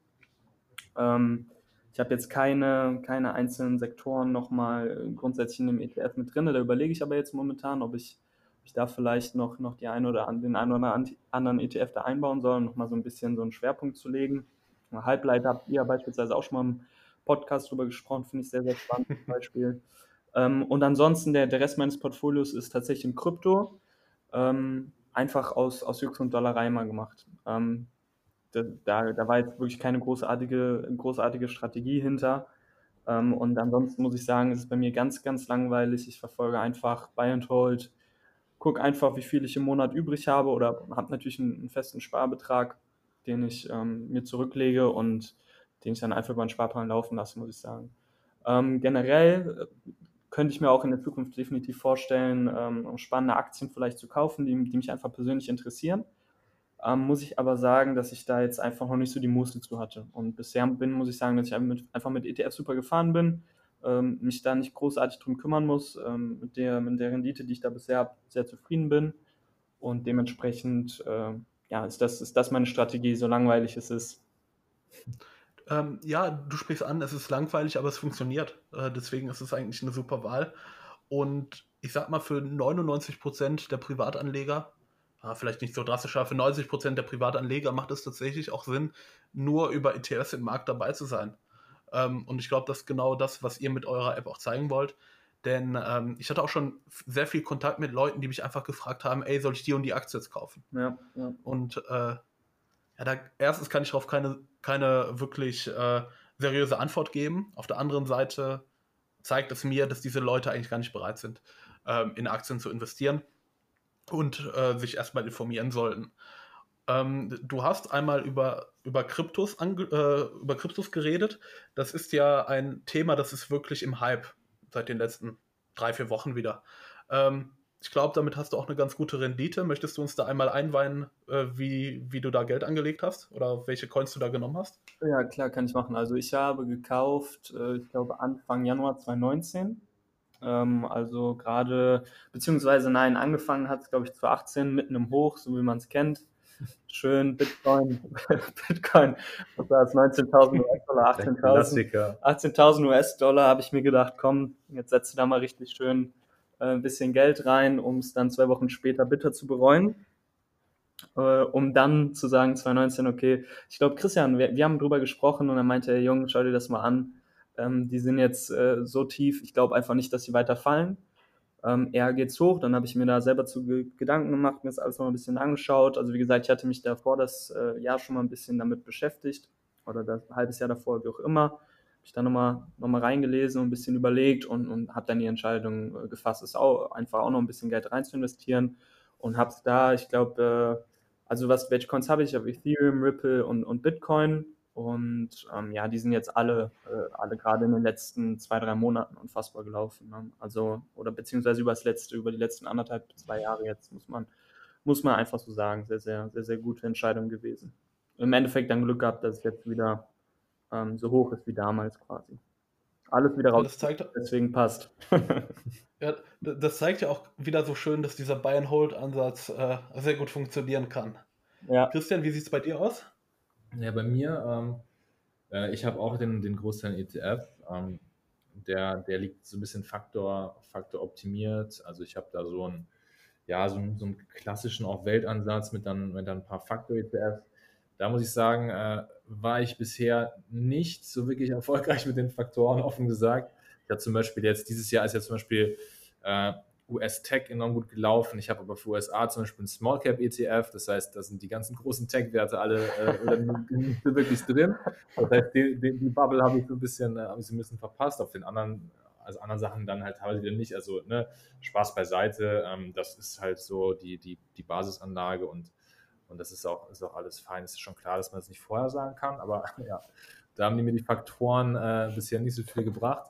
Ähm, ich habe jetzt keine, keine einzelnen Sektoren nochmal grundsätzlich in dem ETF mit drin. Da überlege ich aber jetzt momentan, ob ich, ob ich da vielleicht noch, noch die ein oder, den einen oder anderen ETF da einbauen soll, um nochmal so ein bisschen so einen Schwerpunkt zu legen. Halbleiter habt ihr beispielsweise auch schon mal im Podcast drüber gesprochen, finde ich sehr, sehr spannend zum Beispiel. Ähm, und ansonsten, der, der Rest meines Portfolios ist tatsächlich im Krypto ähm, einfach aus, aus Jux und Dollerei mal gemacht. Ähm, da, da war jetzt wirklich keine großartige, großartige Strategie hinter. Ähm, und ansonsten muss ich sagen, ist es bei mir ganz, ganz langweilig. Ich verfolge einfach Buy and Hold, gucke einfach, wie viel ich im Monat übrig habe oder habe natürlich einen, einen, festen Sparbetrag, den ich ähm, mir zurücklege und den ich dann einfach über einen Sparplan laufen lasse, muss ich sagen. Ähm, generell könnte ich mir auch in der Zukunft definitiv vorstellen, ähm, spannende Aktien vielleicht zu kaufen, die, die mich einfach persönlich interessieren. Ähm, muss ich aber sagen, dass ich da jetzt einfach noch nicht so die Muße zu hatte. Und bisher bin, muss ich sagen, dass ich einfach mit ETF super gefahren bin, ähm, mich da nicht großartig drum kümmern muss, ähm, mit, der, mit der Rendite, die ich da bisher habe, sehr zufrieden bin. Und dementsprechend, äh, ja, ist das, ist das meine Strategie, so langweilig es ist. Ähm, ja, du sprichst an, es ist langweilig, aber es funktioniert. Äh, deswegen ist es eigentlich eine super Wahl. Und ich sag mal, für 99% der Privatanleger vielleicht nicht so drastisch, aber für 90 Prozent der Privatanleger macht es tatsächlich auch Sinn, nur über ETFs im Markt dabei zu sein. Ähm, und ich glaube, das ist genau das, was ihr mit eurer App auch zeigen wollt. Denn ähm, ich hatte auch schon sehr viel Kontakt mit Leuten, die mich einfach gefragt haben, ey, soll ich die und die Aktie jetzt kaufen? Ja, ja. Und äh, ja, da, erstens kann ich darauf keine, keine wirklich äh, seriöse Antwort geben. Auf der anderen Seite zeigt es mir, dass diese Leute eigentlich gar nicht bereit sind, ähm, in Aktien zu investieren und äh, sich erstmal informieren sollten. Ähm, du hast einmal über, über, Kryptos äh, über Kryptos geredet. Das ist ja ein Thema, das ist wirklich im Hype seit den letzten drei, vier Wochen wieder. Ähm, ich glaube, damit hast du auch eine ganz gute Rendite. Möchtest du uns da einmal einweihen, äh, wie, wie du da Geld angelegt hast oder welche Coins du da genommen hast? Ja, klar, kann ich machen. Also ich habe gekauft, äh, ich glaube Anfang Januar 2019 ähm, also gerade, beziehungsweise nein, angefangen hat es, glaube ich, 2018 mitten im Hoch, so wie man es kennt. Schön Bitcoin, Bitcoin, was war das, 19.000 US-Dollar, 18.000 18 US-Dollar, habe ich mir gedacht, komm, jetzt setzt du da mal richtig schön äh, ein bisschen Geld rein, um es dann zwei Wochen später bitter zu bereuen. Äh, um dann zu sagen, 2019, okay, ich glaube, Christian, wir, wir haben drüber gesprochen und dann meinte er, Junge, schau dir das mal an ähm, die sind jetzt äh, so tief, ich glaube einfach nicht, dass sie weiter fallen. Ähm, eher geht's hoch, dann habe ich mir da selber zu ge Gedanken gemacht, mir das alles mal ein bisschen angeschaut. Also wie gesagt, ich hatte mich davor das äh, Jahr schon mal ein bisschen damit beschäftigt oder das halbes Jahr davor, wie auch immer. Ich dann nochmal noch mal reingelesen und ein bisschen überlegt und, und habe dann die Entscheidung äh, gefasst, ist auch einfach auch noch ein bisschen Geld rein zu investieren und habe da, ich glaube, äh, also was, welche Coins habe ich? Ich habe Ethereum, Ripple und, und Bitcoin und ähm, ja, die sind jetzt alle, äh, alle gerade in den letzten zwei, drei Monaten unfassbar gelaufen. Ne? Also, oder beziehungsweise über das letzte, über die letzten anderthalb, zwei Jahre jetzt, muss man, muss man einfach so sagen, sehr, sehr, sehr, sehr gute Entscheidung gewesen. Im Endeffekt dann Glück gehabt, dass es jetzt wieder ähm, so hoch ist wie damals quasi. Alles wieder raus, das zeigt, deswegen passt. ja, das zeigt ja auch wieder so schön, dass dieser Buy-and-Hold-Ansatz äh, sehr gut funktionieren kann. Ja. Christian, wie sieht es bei dir aus? Ja, bei mir, ähm, äh, ich habe auch den, den Großteil ETF. Ähm, der, der liegt so ein bisschen Faktor, Faktor optimiert. Also ich habe da so einen, ja, so, einen, so einen klassischen auch Weltansatz mit dann, mit dann ein paar Faktor-ETFs. Da muss ich sagen, äh, war ich bisher nicht so wirklich erfolgreich mit den Faktoren, offen gesagt. Ich habe zum Beispiel jetzt, dieses Jahr ist ja zum Beispiel äh, US-Tech enorm gut gelaufen. Ich habe aber für USA zum Beispiel einen Small Cap ETF, das heißt, da sind die ganzen großen Tech-Werte alle äh, nicht wirklich drin. Das heißt, die, die, die Bubble habe ich so ein bisschen, äh, habe ich so ein bisschen verpasst. Auf den anderen, also anderen Sachen dann halt teilweise wieder nicht. Also ne, Spaß beiseite. Ähm, das ist halt so die, die, die Basisanlage und, und das ist auch, ist auch alles fein. Es ist schon klar, dass man das nicht vorher sagen kann, aber ja, da haben die mir die Faktoren äh, bisher nicht so viel gebracht.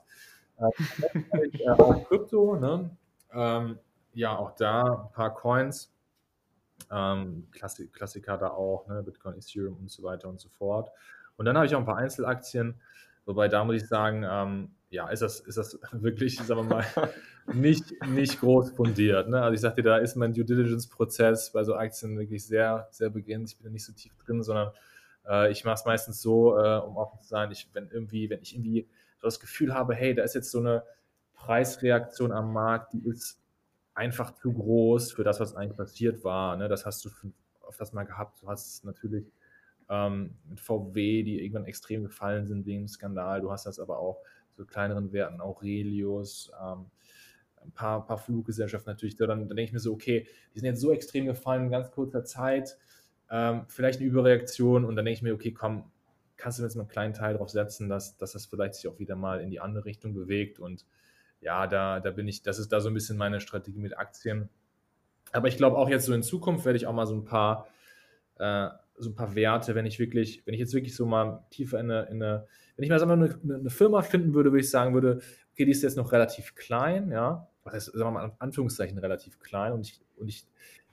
Äh, äh auch Krypto, ne? Ähm, ja, auch da ein paar Coins. Ähm, Klassik, Klassiker da auch, ne? Bitcoin, Ethereum und so weiter und so fort. Und dann habe ich auch ein paar Einzelaktien, wobei da muss ich sagen, ähm, ja, ist das, ist das wirklich, sagen wir mal, nicht, nicht groß fundiert. Ne? Also ich sagte, da ist mein Due Diligence-Prozess bei so Aktien wirklich sehr, sehr begrenzt. Ich bin da nicht so tief drin, sondern äh, ich mache es meistens so, äh, um offen zu sein, ich, wenn irgendwie, wenn ich irgendwie so das Gefühl habe, hey, da ist jetzt so eine Preisreaktion am Markt, die ist einfach zu groß für das, was eigentlich passiert war. Ne? Das hast du auf das mal gehabt. Du hast natürlich ähm, mit VW, die irgendwann extrem gefallen sind wegen dem Skandal. Du hast das aber auch zu kleineren Werten, Aurelius, ähm, ein paar, paar Fluggesellschaften natürlich. Dann, dann denke ich mir so, okay, die sind jetzt so extrem gefallen in ganz kurzer Zeit. Ähm, vielleicht eine Überreaktion und dann denke ich mir, okay, komm, kannst du jetzt mal einen kleinen Teil drauf setzen, dass, dass das vielleicht sich auch wieder mal in die andere Richtung bewegt und ja, da, da bin ich, das ist da so ein bisschen meine Strategie mit Aktien. Aber ich glaube auch jetzt so in Zukunft werde ich auch mal so ein paar, äh, so ein paar Werte, wenn ich wirklich, wenn ich jetzt wirklich so mal tiefer in eine, in eine wenn ich mal sagen wir, eine, eine Firma finden würde, würde ich sagen würde, okay, die ist jetzt noch relativ klein, ja, was heißt, sagen wir mal, in Anführungszeichen relativ klein und ich, und ich,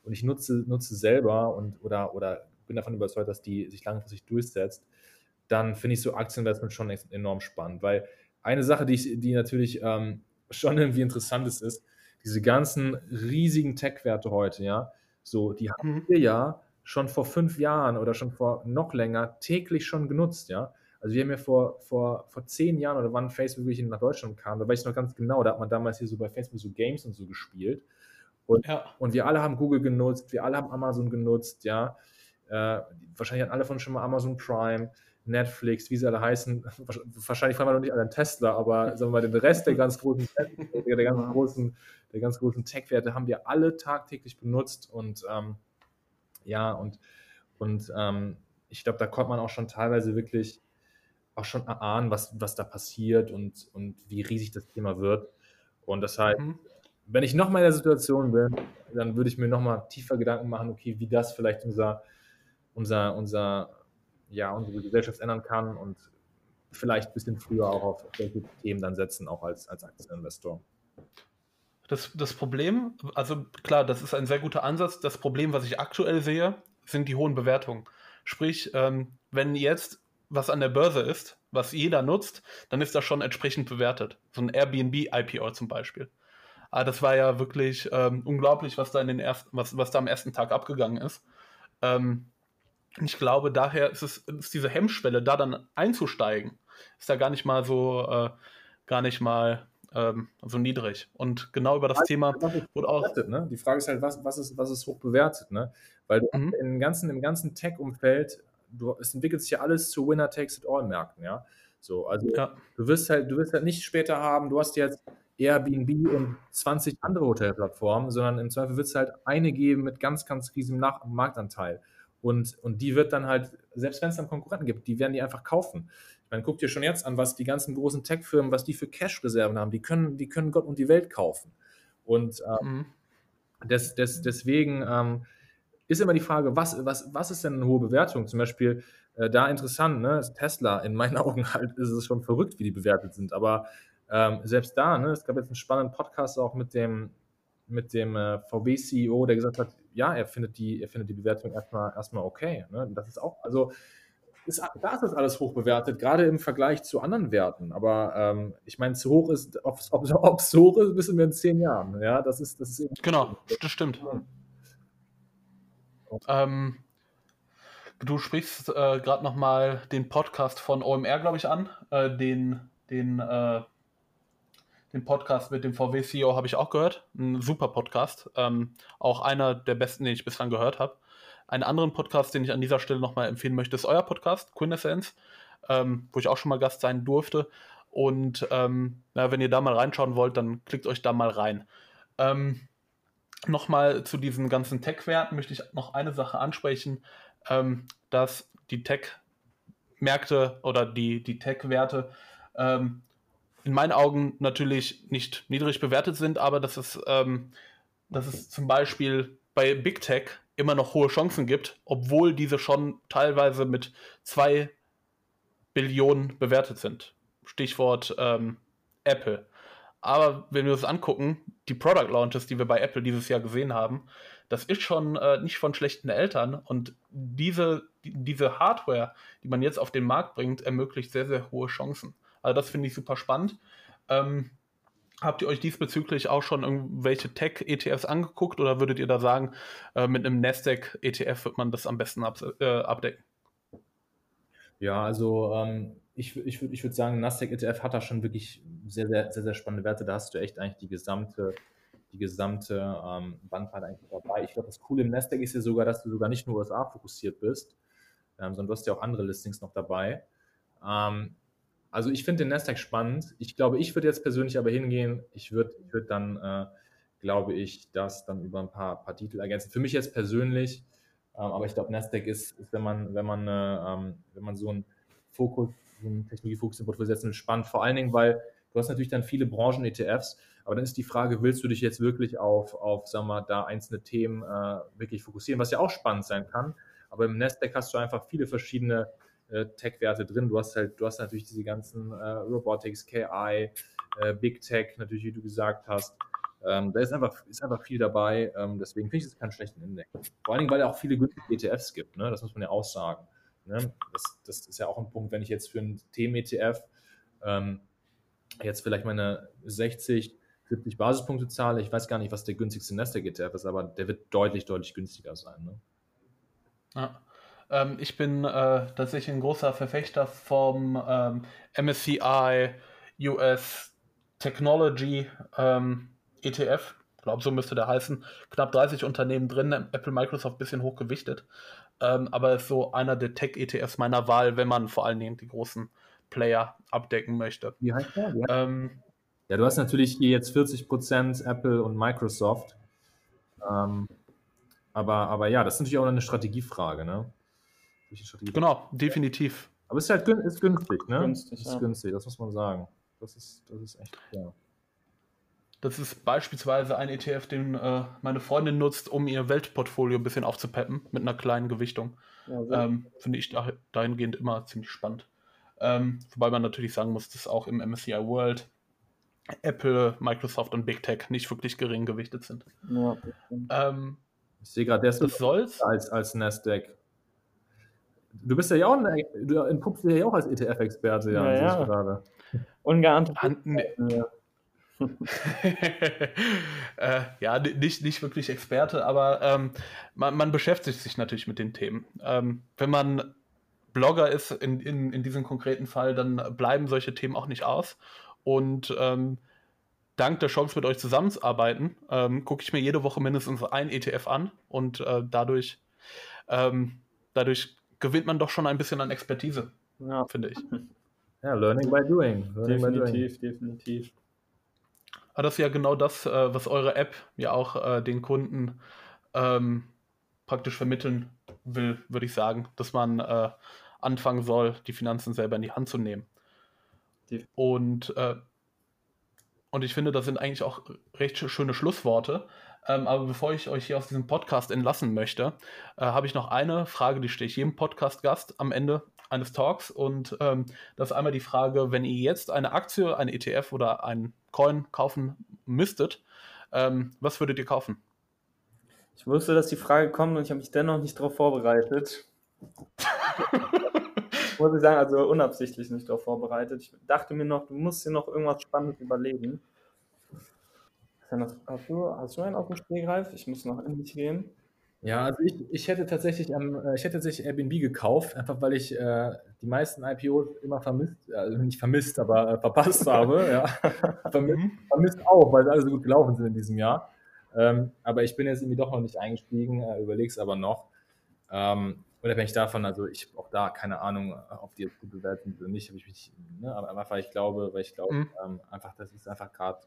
und ich nutze, nutze selber und oder, oder bin davon überzeugt, dass die sich langfristig durchsetzt, dann finde ich so Aktieninvestment schon enorm spannend, weil eine Sache, die, ich, die natürlich ähm, schon irgendwie interessant ist, ist, diese ganzen riesigen Tech-Werte heute, ja, so, die haben mhm. wir ja schon vor fünf Jahren oder schon vor noch länger täglich schon genutzt, ja. Also wir haben ja vor, vor, vor zehn Jahren oder wann Facebook wirklich nach Deutschland kam, da weiß ich noch ganz genau, da hat man damals hier so bei Facebook so Games und so gespielt. Und, ja. und wir alle haben Google genutzt, wir alle haben Amazon genutzt, ja. Äh, wahrscheinlich hatten alle von schon mal Amazon Prime, Netflix, wie sie alle heißen. Wahrscheinlich fahren wir noch nicht alle Tesla, aber sagen wir mal, den Rest der ganz großen, der ganz großen, der ganz großen Tech-Werte haben wir alle tagtäglich benutzt und ähm, ja, und, und ähm, ich glaube, da konnte man auch schon teilweise wirklich auch schon erahnen, was, was da passiert und, und wie riesig das Thema wird. Und deshalb, mhm. wenn ich nochmal in der Situation bin, dann würde ich mir nochmal tiefer Gedanken machen, okay, wie das vielleicht unser, unser, unser, ja, unsere Gesellschaft ändern kann und vielleicht ein bisschen früher auch auf solche Themen dann setzen, auch als, als Aktieninvestor. Das, das Problem, also klar, das ist ein sehr guter Ansatz. Das Problem, was ich aktuell sehe, sind die hohen Bewertungen. Sprich, ähm, wenn jetzt was an der Börse ist, was jeder nutzt, dann ist das schon entsprechend bewertet. So ein Airbnb-IPO zum Beispiel. Aber ah, das war ja wirklich ähm, unglaublich, was da in den ersten, was, was da am ersten Tag abgegangen ist. Ähm, ich glaube, daher ist es ist diese Hemmschwelle, da dann einzusteigen, ist da gar nicht mal so, äh, gar nicht mal ähm, so niedrig. Und genau über das also, Thema wurde auch. Ne? Die Frage ist halt, was, was, ist, was ist hoch bewertet? Ne? Weil du mhm. im ganzen, im ganzen Tech-Umfeld, es entwickelt sich ja alles zu Winner Takes It All-Märkten, ja. So, also ja. du wirst halt, du wirst halt nicht später haben, du hast jetzt Airbnb und 20 andere Hotelplattformen, sondern im Zweifel wird es halt eine geben mit ganz, ganz riesigem Nach Marktanteil. Und, und die wird dann halt, selbst wenn es dann Konkurrenten gibt, die werden die einfach kaufen. Ich meine, guck dir schon jetzt an, was die ganzen großen Tech-Firmen, was die für Cash-Reserven haben. Die können, die können Gott und die Welt kaufen. Und ähm, mhm. des, des, deswegen ähm, ist immer die Frage, was, was, was ist denn eine hohe Bewertung? Zum Beispiel äh, da interessant, ne, Tesla, in meinen Augen halt ist es schon verrückt, wie die bewertet sind. Aber ähm, selbst da, ne, es gab jetzt einen spannenden Podcast auch mit dem, mit dem äh, VW-CEO, der gesagt hat, ja, er findet die, er findet die Bewertung erstmal, erstmal okay. Ne? Das ist auch, also ist, da ist das alles hoch bewertet, gerade im Vergleich zu anderen Werten. Aber ähm, ich meine, zu hoch ist, ob es so hoch ist, wissen wir in zehn Jahren. Ja, das ist, das ist genau, das stimmt. Ähm, du sprichst äh, gerade nochmal den Podcast von OMR, glaube ich, an. Äh, den, den äh, den Podcast mit dem VW-CEO habe ich auch gehört. Ein super Podcast. Ähm, auch einer der besten, den ich bislang gehört habe. Einen anderen Podcast, den ich an dieser Stelle nochmal empfehlen möchte, ist euer Podcast, Quintessence, ähm, wo ich auch schon mal Gast sein durfte. Und ähm, na, wenn ihr da mal reinschauen wollt, dann klickt euch da mal rein. Ähm, nochmal zu diesen ganzen Tech-Werten möchte ich noch eine Sache ansprechen, ähm, dass die Tech-Märkte oder die, die Tech-Werte ähm, in meinen Augen natürlich nicht niedrig bewertet sind, aber dass es, ähm, dass es zum Beispiel bei Big Tech immer noch hohe Chancen gibt, obwohl diese schon teilweise mit zwei Billionen bewertet sind. Stichwort ähm, Apple. Aber wenn wir uns angucken, die Product Launches, die wir bei Apple dieses Jahr gesehen haben, das ist schon äh, nicht von schlechten Eltern. Und diese, die, diese Hardware, die man jetzt auf den Markt bringt, ermöglicht sehr, sehr hohe Chancen. Also das finde ich super spannend. Ähm, habt ihr euch diesbezüglich auch schon irgendwelche Tech-ETFs angeguckt oder würdet ihr da sagen, äh, mit einem Nasdaq-ETF wird man das am besten ab, äh, abdecken? Ja, also ähm, ich, ich würde ich würd sagen, Nasdaq-ETF hat da schon wirklich sehr, sehr, sehr, sehr spannende Werte. Da hast du echt eigentlich die gesamte, die gesamte ähm, Bandbreite eigentlich dabei. Ich glaube, das Coole im Nasdaq ist ja sogar, dass du sogar nicht nur USA fokussiert bist, ähm, sondern du hast ja auch andere Listings noch dabei. Ähm, also ich finde den Nasdaq spannend. Ich glaube, ich würde jetzt persönlich aber hingehen, ich würde ich würd dann, äh, glaube ich, das dann über ein paar, paar Titel ergänzen. Für mich jetzt persönlich, ähm, aber ich glaube, Nasdaq ist, ist, wenn man, wenn man, äh, ähm, wenn man so einen Fokus, so einen Technologiefokus im Portfolio setzt, spannend. Vor allen Dingen, weil du hast natürlich dann viele Branchen-ETFs, aber dann ist die Frage, willst du dich jetzt wirklich auf, auf sagen wir mal, da einzelne Themen äh, wirklich fokussieren, was ja auch spannend sein kann. Aber im Nasdaq hast du einfach viele verschiedene äh, Tech-Werte drin. Du hast halt, du hast natürlich diese ganzen äh, Robotics, KI, äh, Big Tech, natürlich, wie du gesagt hast. Ähm, da ist einfach, ist einfach viel dabei. Ähm, deswegen finde ich es keinen schlechten Index. Vor allen Dingen, weil er auch viele günstige ETFs gibt. Ne? Das muss man ja auch sagen. Ne? Das, das, ist ja auch ein Punkt, wenn ich jetzt für einen Themen-ETF ähm, jetzt vielleicht meine 60, 70 Basispunkte zahle. Ich weiß gar nicht, was der günstigste Nasdaq-ETF ist, aber der wird deutlich, deutlich günstiger sein. Ne? Ja. Ähm, ich bin äh, tatsächlich ein großer Verfechter vom ähm, MSCI US Technology ähm, ETF. Ich glaube, so müsste der heißen. Knapp 30 Unternehmen drin, Apple, Microsoft ein bisschen hochgewichtet. Ähm, aber ist so einer der Tech-ETFs meiner Wahl, wenn man vor allen Dingen die großen Player abdecken möchte. Wie heißt der? Ja, ähm, ja du hast natürlich hier jetzt 40% Apple und Microsoft. Ähm, aber, aber ja, das ist natürlich auch eine Strategiefrage, ne? Strategie genau, definitiv. Aber es ist halt ist günstig, ne? Günstig, ist ja. günstig, das muss man sagen. Das ist, das ist echt, ja. Das ist beispielsweise ein ETF, den äh, meine Freundin nutzt, um ihr Weltportfolio ein bisschen aufzupeppen mit einer kleinen Gewichtung. Ja, ähm, Finde ich dahingehend immer ziemlich spannend. Ähm, wobei man natürlich sagen muss, dass auch im MSCI World Apple, Microsoft und Big Tech nicht wirklich gering gewichtet sind. Ja, ähm, ich sehe gerade, der ist als, als Nasdaq. Du bist ja auch ein, du entpuppst dich ja auch als ETF-Experte, ja, ja, ja. gerade. Ungeahnte. Ja. äh, ja, nicht, nicht wirklich Experte, aber ähm, man, man, beschäftigt sich natürlich mit den Themen. Ähm, wenn man Blogger ist in, in, in diesem konkreten Fall, dann bleiben solche Themen auch nicht aus. Und ähm, dank der Chance, mit euch zusammenzuarbeiten, ähm, gucke ich mir jede Woche mindestens ein ETF an und äh, dadurch, ähm, dadurch gewinnt man doch schon ein bisschen an Expertise, ja. finde ich. Ja, learning by doing. Learning definitiv, by doing. definitiv. Aber das ist ja genau das, äh, was eure App ja auch äh, den Kunden ähm, praktisch vermitteln will, würde ich sagen, dass man äh, anfangen soll, die Finanzen selber in die Hand zu nehmen. Die und, äh, und ich finde, das sind eigentlich auch recht schöne Schlussworte. Ähm, aber bevor ich euch hier aus diesem Podcast entlassen möchte, äh, habe ich noch eine Frage, die stehe ich jedem Podcast-Gast am Ende eines Talks. Und ähm, das ist einmal die Frage, wenn ihr jetzt eine Aktie, ein ETF oder einen Coin kaufen müsstet, ähm, was würdet ihr kaufen? Ich wusste, dass die Frage kommt und ich habe mich dennoch nicht darauf vorbereitet. Muss ich sagen, also unabsichtlich nicht darauf vorbereitet. Ich dachte mir noch, du musst dir noch irgendwas Spannendes überlegen. Hast du, hast du einen auf dem Stehgreif? Ich muss noch in mich gehen. Ja, also ich, ich hätte tatsächlich ähm, ich hätte tatsächlich Airbnb gekauft, einfach weil ich äh, die meisten IPOs immer vermisst, also nicht vermisst, aber äh, verpasst habe. ja. vermisst, mhm. vermisst auch, weil sie alle so gut gelaufen sind in diesem Jahr. Ähm, aber ich bin jetzt irgendwie doch noch nicht eingestiegen, äh, überlege es aber noch. Ähm, unabhängig davon, also ich habe auch da keine Ahnung, ob die jetzt gut bewertet sind oder nicht, habe ich mich, ne, aber einfach, weil ich glaube, weil ich glaube, mhm. ähm, einfach, das ist einfach gerade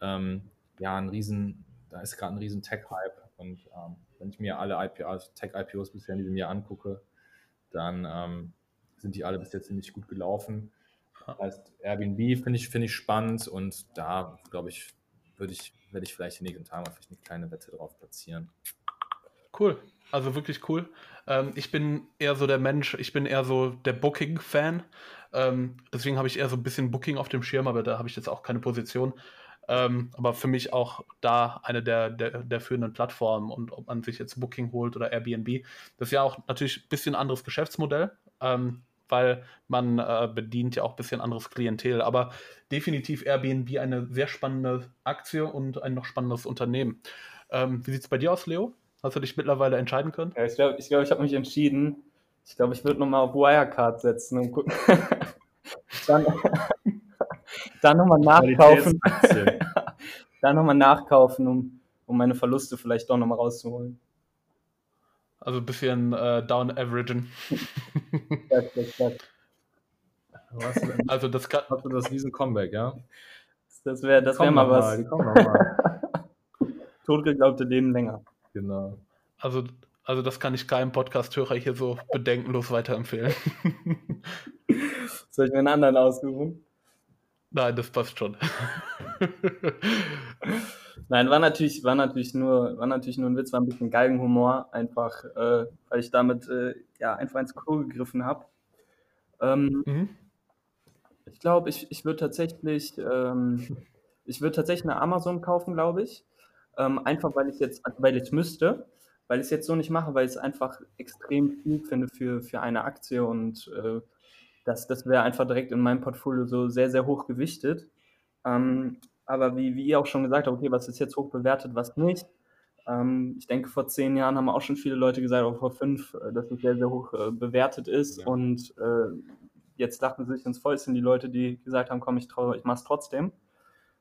ähm, ja ein riesen, da ist gerade ein riesen Tech-Hype und ähm, wenn ich mir alle IPOs, Tech-IPOs bisher in diesem Jahr angucke, dann ähm, sind die alle bis jetzt ziemlich gut gelaufen. Das heißt, Airbnb finde ich, find ich spannend und da, glaube ich, würde ich, werde ich vielleicht in den nächsten Tagen mal vielleicht eine kleine Wette drauf platzieren. Cool. Also wirklich cool. Ähm, ich bin eher so der Mensch, ich bin eher so der Booking-Fan. Ähm, deswegen habe ich eher so ein bisschen Booking auf dem Schirm, aber da habe ich jetzt auch keine Position. Ähm, aber für mich auch da eine der, der, der, führenden Plattformen und ob man sich jetzt Booking holt oder Airbnb. Das ist ja auch natürlich ein bisschen anderes Geschäftsmodell, ähm, weil man äh, bedient ja auch ein bisschen anderes Klientel. Aber definitiv Airbnb eine sehr spannende Aktie und ein noch spannendes Unternehmen. Ähm, wie sieht es bei dir aus, Leo? Hast du dich mittlerweile entscheiden können? Ja, ich glaube, ich, glaub, ich habe mich entschieden. Ich glaube, ich würde nochmal auf Wirecard setzen und gucken. dann dann nochmal nachkaufen. dann nochmal nachkaufen, um, um meine Verluste vielleicht doch nochmal rauszuholen. Also ein bisschen äh, down averagen. das, das, das. Also das kann. Hast du das riesen Comeback, ja? Das wäre das wär mal was. Totgeglaubte Leben länger. Genau. Also, also das kann ich keinem Podcast-Hörer hier so bedenkenlos weiterempfehlen. Soll ich mir einen anderen aussuchen? Nein, das passt schon. Nein, war natürlich, war natürlich nur, war natürlich nur ein Witz, war ein bisschen Galgenhumor, einfach, äh, weil ich damit äh, ja einfach ins Klo gegriffen habe. Ähm, mhm. Ich glaube, ich, ich würde tatsächlich, ähm, ich würde tatsächlich eine Amazon kaufen, glaube ich. Ähm, einfach weil ich jetzt, weil ich müsste, weil ich es jetzt so nicht mache, weil ich es einfach extrem viel finde für, für eine Aktie und äh, das, das wäre einfach direkt in meinem Portfolio so sehr, sehr hoch gewichtet. Ähm, aber wie, wie ihr auch schon gesagt habt, okay, was ist jetzt hoch bewertet, was nicht. Ähm, ich denke, vor zehn Jahren haben auch schon viele Leute gesagt, auch vor fünf, äh, dass es sehr, sehr hoch äh, bewertet ist. Ja. Und äh, jetzt lachen sie sich ins Fäustchen die Leute, die gesagt haben, komm, ich traue, ich mach's trotzdem.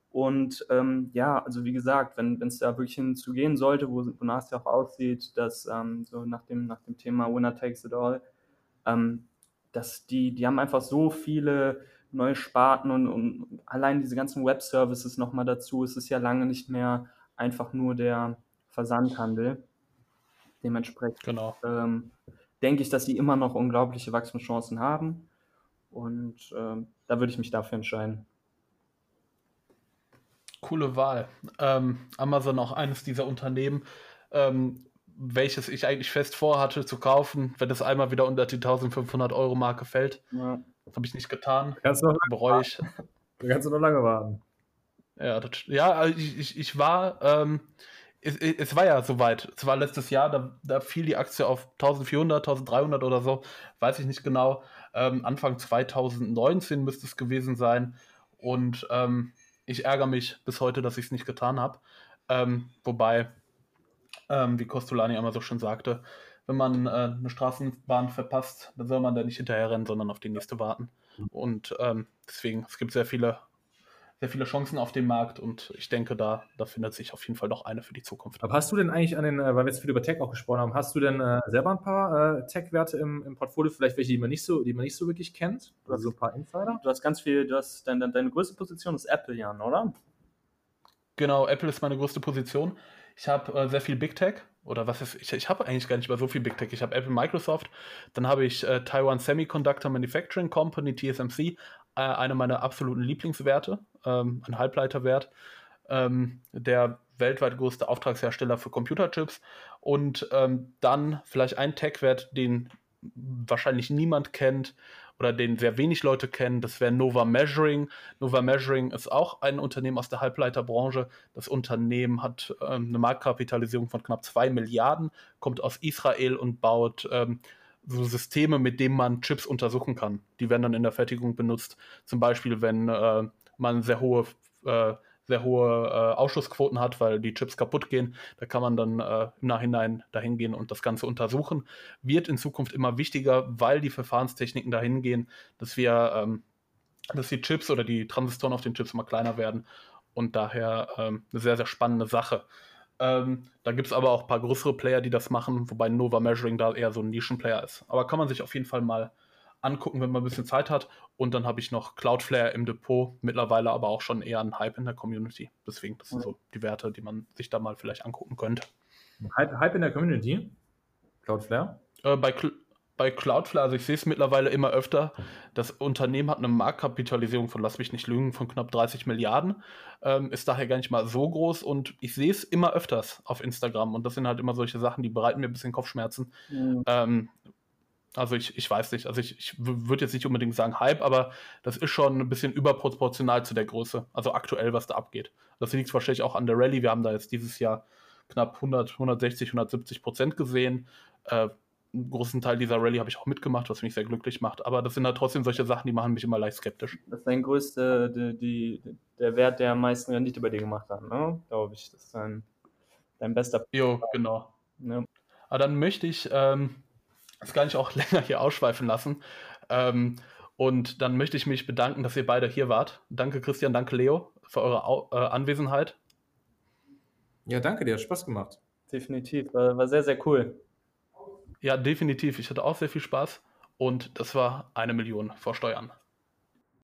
Und ähm, ja, also wie gesagt, wenn es da wirklich hinzugehen sollte, wo, wonach es ja auch aussieht, dass ähm, so nach dem, nach dem Thema Winner takes it all, ähm, dass die, die haben einfach so viele neue Sparten und, und allein diese ganzen Web-Services nochmal dazu. Es ist ja lange nicht mehr einfach nur der Versandhandel. Dementsprechend genau. ähm, denke ich, dass sie immer noch unglaubliche Wachstumschancen haben. Und ähm, da würde ich mich dafür entscheiden. Coole Wahl. Ähm, Amazon auch eines dieser Unternehmen, ähm, welches ich eigentlich fest vorhatte zu kaufen, wenn es einmal wieder unter die 1500 Euro Marke fällt. Ja. Das habe ich nicht getan. Kannst du noch bereue ich. Du kannst du noch lange warten. Ja, das, ja also ich, ich, ich war, ähm, es, es, war ja soweit. Es war letztes Jahr, da, da, fiel die Aktie auf 1400, 1300 oder so, weiß ich nicht genau. Ähm, Anfang 2019 müsste es gewesen sein. Und ähm, ich ärgere mich bis heute, dass ich es nicht getan habe. Ähm, wobei, ähm, wie Costolani einmal so schon sagte, wenn man äh, eine Straßenbahn verpasst, dann soll man da nicht hinterher rennen, sondern auf die nächste warten. Und ähm, deswegen, es gibt sehr viele, sehr viele Chancen auf dem Markt und ich denke, da, da findet sich auf jeden Fall noch eine für die Zukunft. Aber hast du denn eigentlich an den, äh, weil wir jetzt viel über Tech auch gesprochen haben, hast du denn äh, selber ein paar äh, Tech-Werte im, im, Portfolio, vielleicht welche, die man nicht so, die man nicht so wirklich kennt? Oder so ein paar Insider? Du hast ganz viel, du hast deine, deine größte Position ist Apple, Jan, oder? Genau, Apple ist meine größte Position. Ich habe äh, sehr viel Big Tech oder was ist, ich, ich habe eigentlich gar nicht mehr so viel Big Tech. Ich habe Apple, Microsoft, dann habe ich äh, Taiwan Semiconductor Manufacturing Company, TSMC, äh, eine meiner absoluten Lieblingswerte, ähm, ein Halbleiterwert, ähm, der weltweit größte Auftragshersteller für Computerchips und ähm, dann vielleicht ein Tech-Wert, den wahrscheinlich niemand kennt oder den sehr wenig Leute kennen, das wäre Nova Measuring. Nova Measuring ist auch ein Unternehmen aus der Halbleiterbranche. Das Unternehmen hat ähm, eine Marktkapitalisierung von knapp 2 Milliarden, kommt aus Israel und baut ähm, so Systeme, mit denen man Chips untersuchen kann. Die werden dann in der Fertigung benutzt. Zum Beispiel, wenn äh, man sehr hohe äh, sehr hohe äh, Ausschussquoten hat, weil die Chips kaputt gehen. Da kann man dann äh, im Nachhinein dahin gehen und das Ganze untersuchen. Wird in Zukunft immer wichtiger, weil die Verfahrenstechniken dahin gehen, dass wir, ähm, dass die Chips oder die Transistoren auf den Chips immer kleiner werden und daher ähm, eine sehr, sehr spannende Sache. Ähm, da gibt es aber auch ein paar größere Player, die das machen, wobei Nova Measuring da eher so ein Nischenplayer ist. Aber kann man sich auf jeden Fall mal angucken, wenn man ein bisschen Zeit hat. Und dann habe ich noch Cloudflare im Depot, mittlerweile aber auch schon eher ein Hype in der Community. Deswegen, das sind so die Werte, die man sich da mal vielleicht angucken könnte. Hype, Hype in der Community? Cloudflare? Äh, bei, Cl bei Cloudflare, also ich sehe es mittlerweile immer öfter, das Unternehmen hat eine Marktkapitalisierung von, lass mich nicht lügen, von knapp 30 Milliarden, ähm, ist daher gar nicht mal so groß und ich sehe es immer öfters auf Instagram und das sind halt immer solche Sachen, die bereiten mir ein bisschen Kopfschmerzen, mhm. ähm, also ich, ich weiß nicht, also ich, ich würde jetzt nicht unbedingt sagen Hype, aber das ist schon ein bisschen überproportional zu der Größe, also aktuell, was da abgeht. Das liegt wahrscheinlich auch an der Rallye. Wir haben da jetzt dieses Jahr knapp 100, 160, 170 Prozent gesehen. Äh, einen großen Teil dieser Rallye habe ich auch mitgemacht, was mich sehr glücklich macht. Aber das sind halt trotzdem solche Sachen, die machen mich immer leicht skeptisch. Das ist dein größter, die, die, der Wert, der am meisten Rendite bei dir gemacht hat, ne? Glaube ich. Das ist dein, dein bester. Jo, genau. Ja. Aber dann möchte ich ähm, das kann ich auch länger hier ausschweifen lassen. Ähm, und dann möchte ich mich bedanken, dass ihr beide hier wart. Danke Christian, danke Leo für eure Au äh, Anwesenheit. Ja, danke dir, hat Spaß gemacht. Definitiv, war, war sehr, sehr cool. Ja, definitiv. Ich hatte auch sehr viel Spaß und das war eine Million vor Steuern.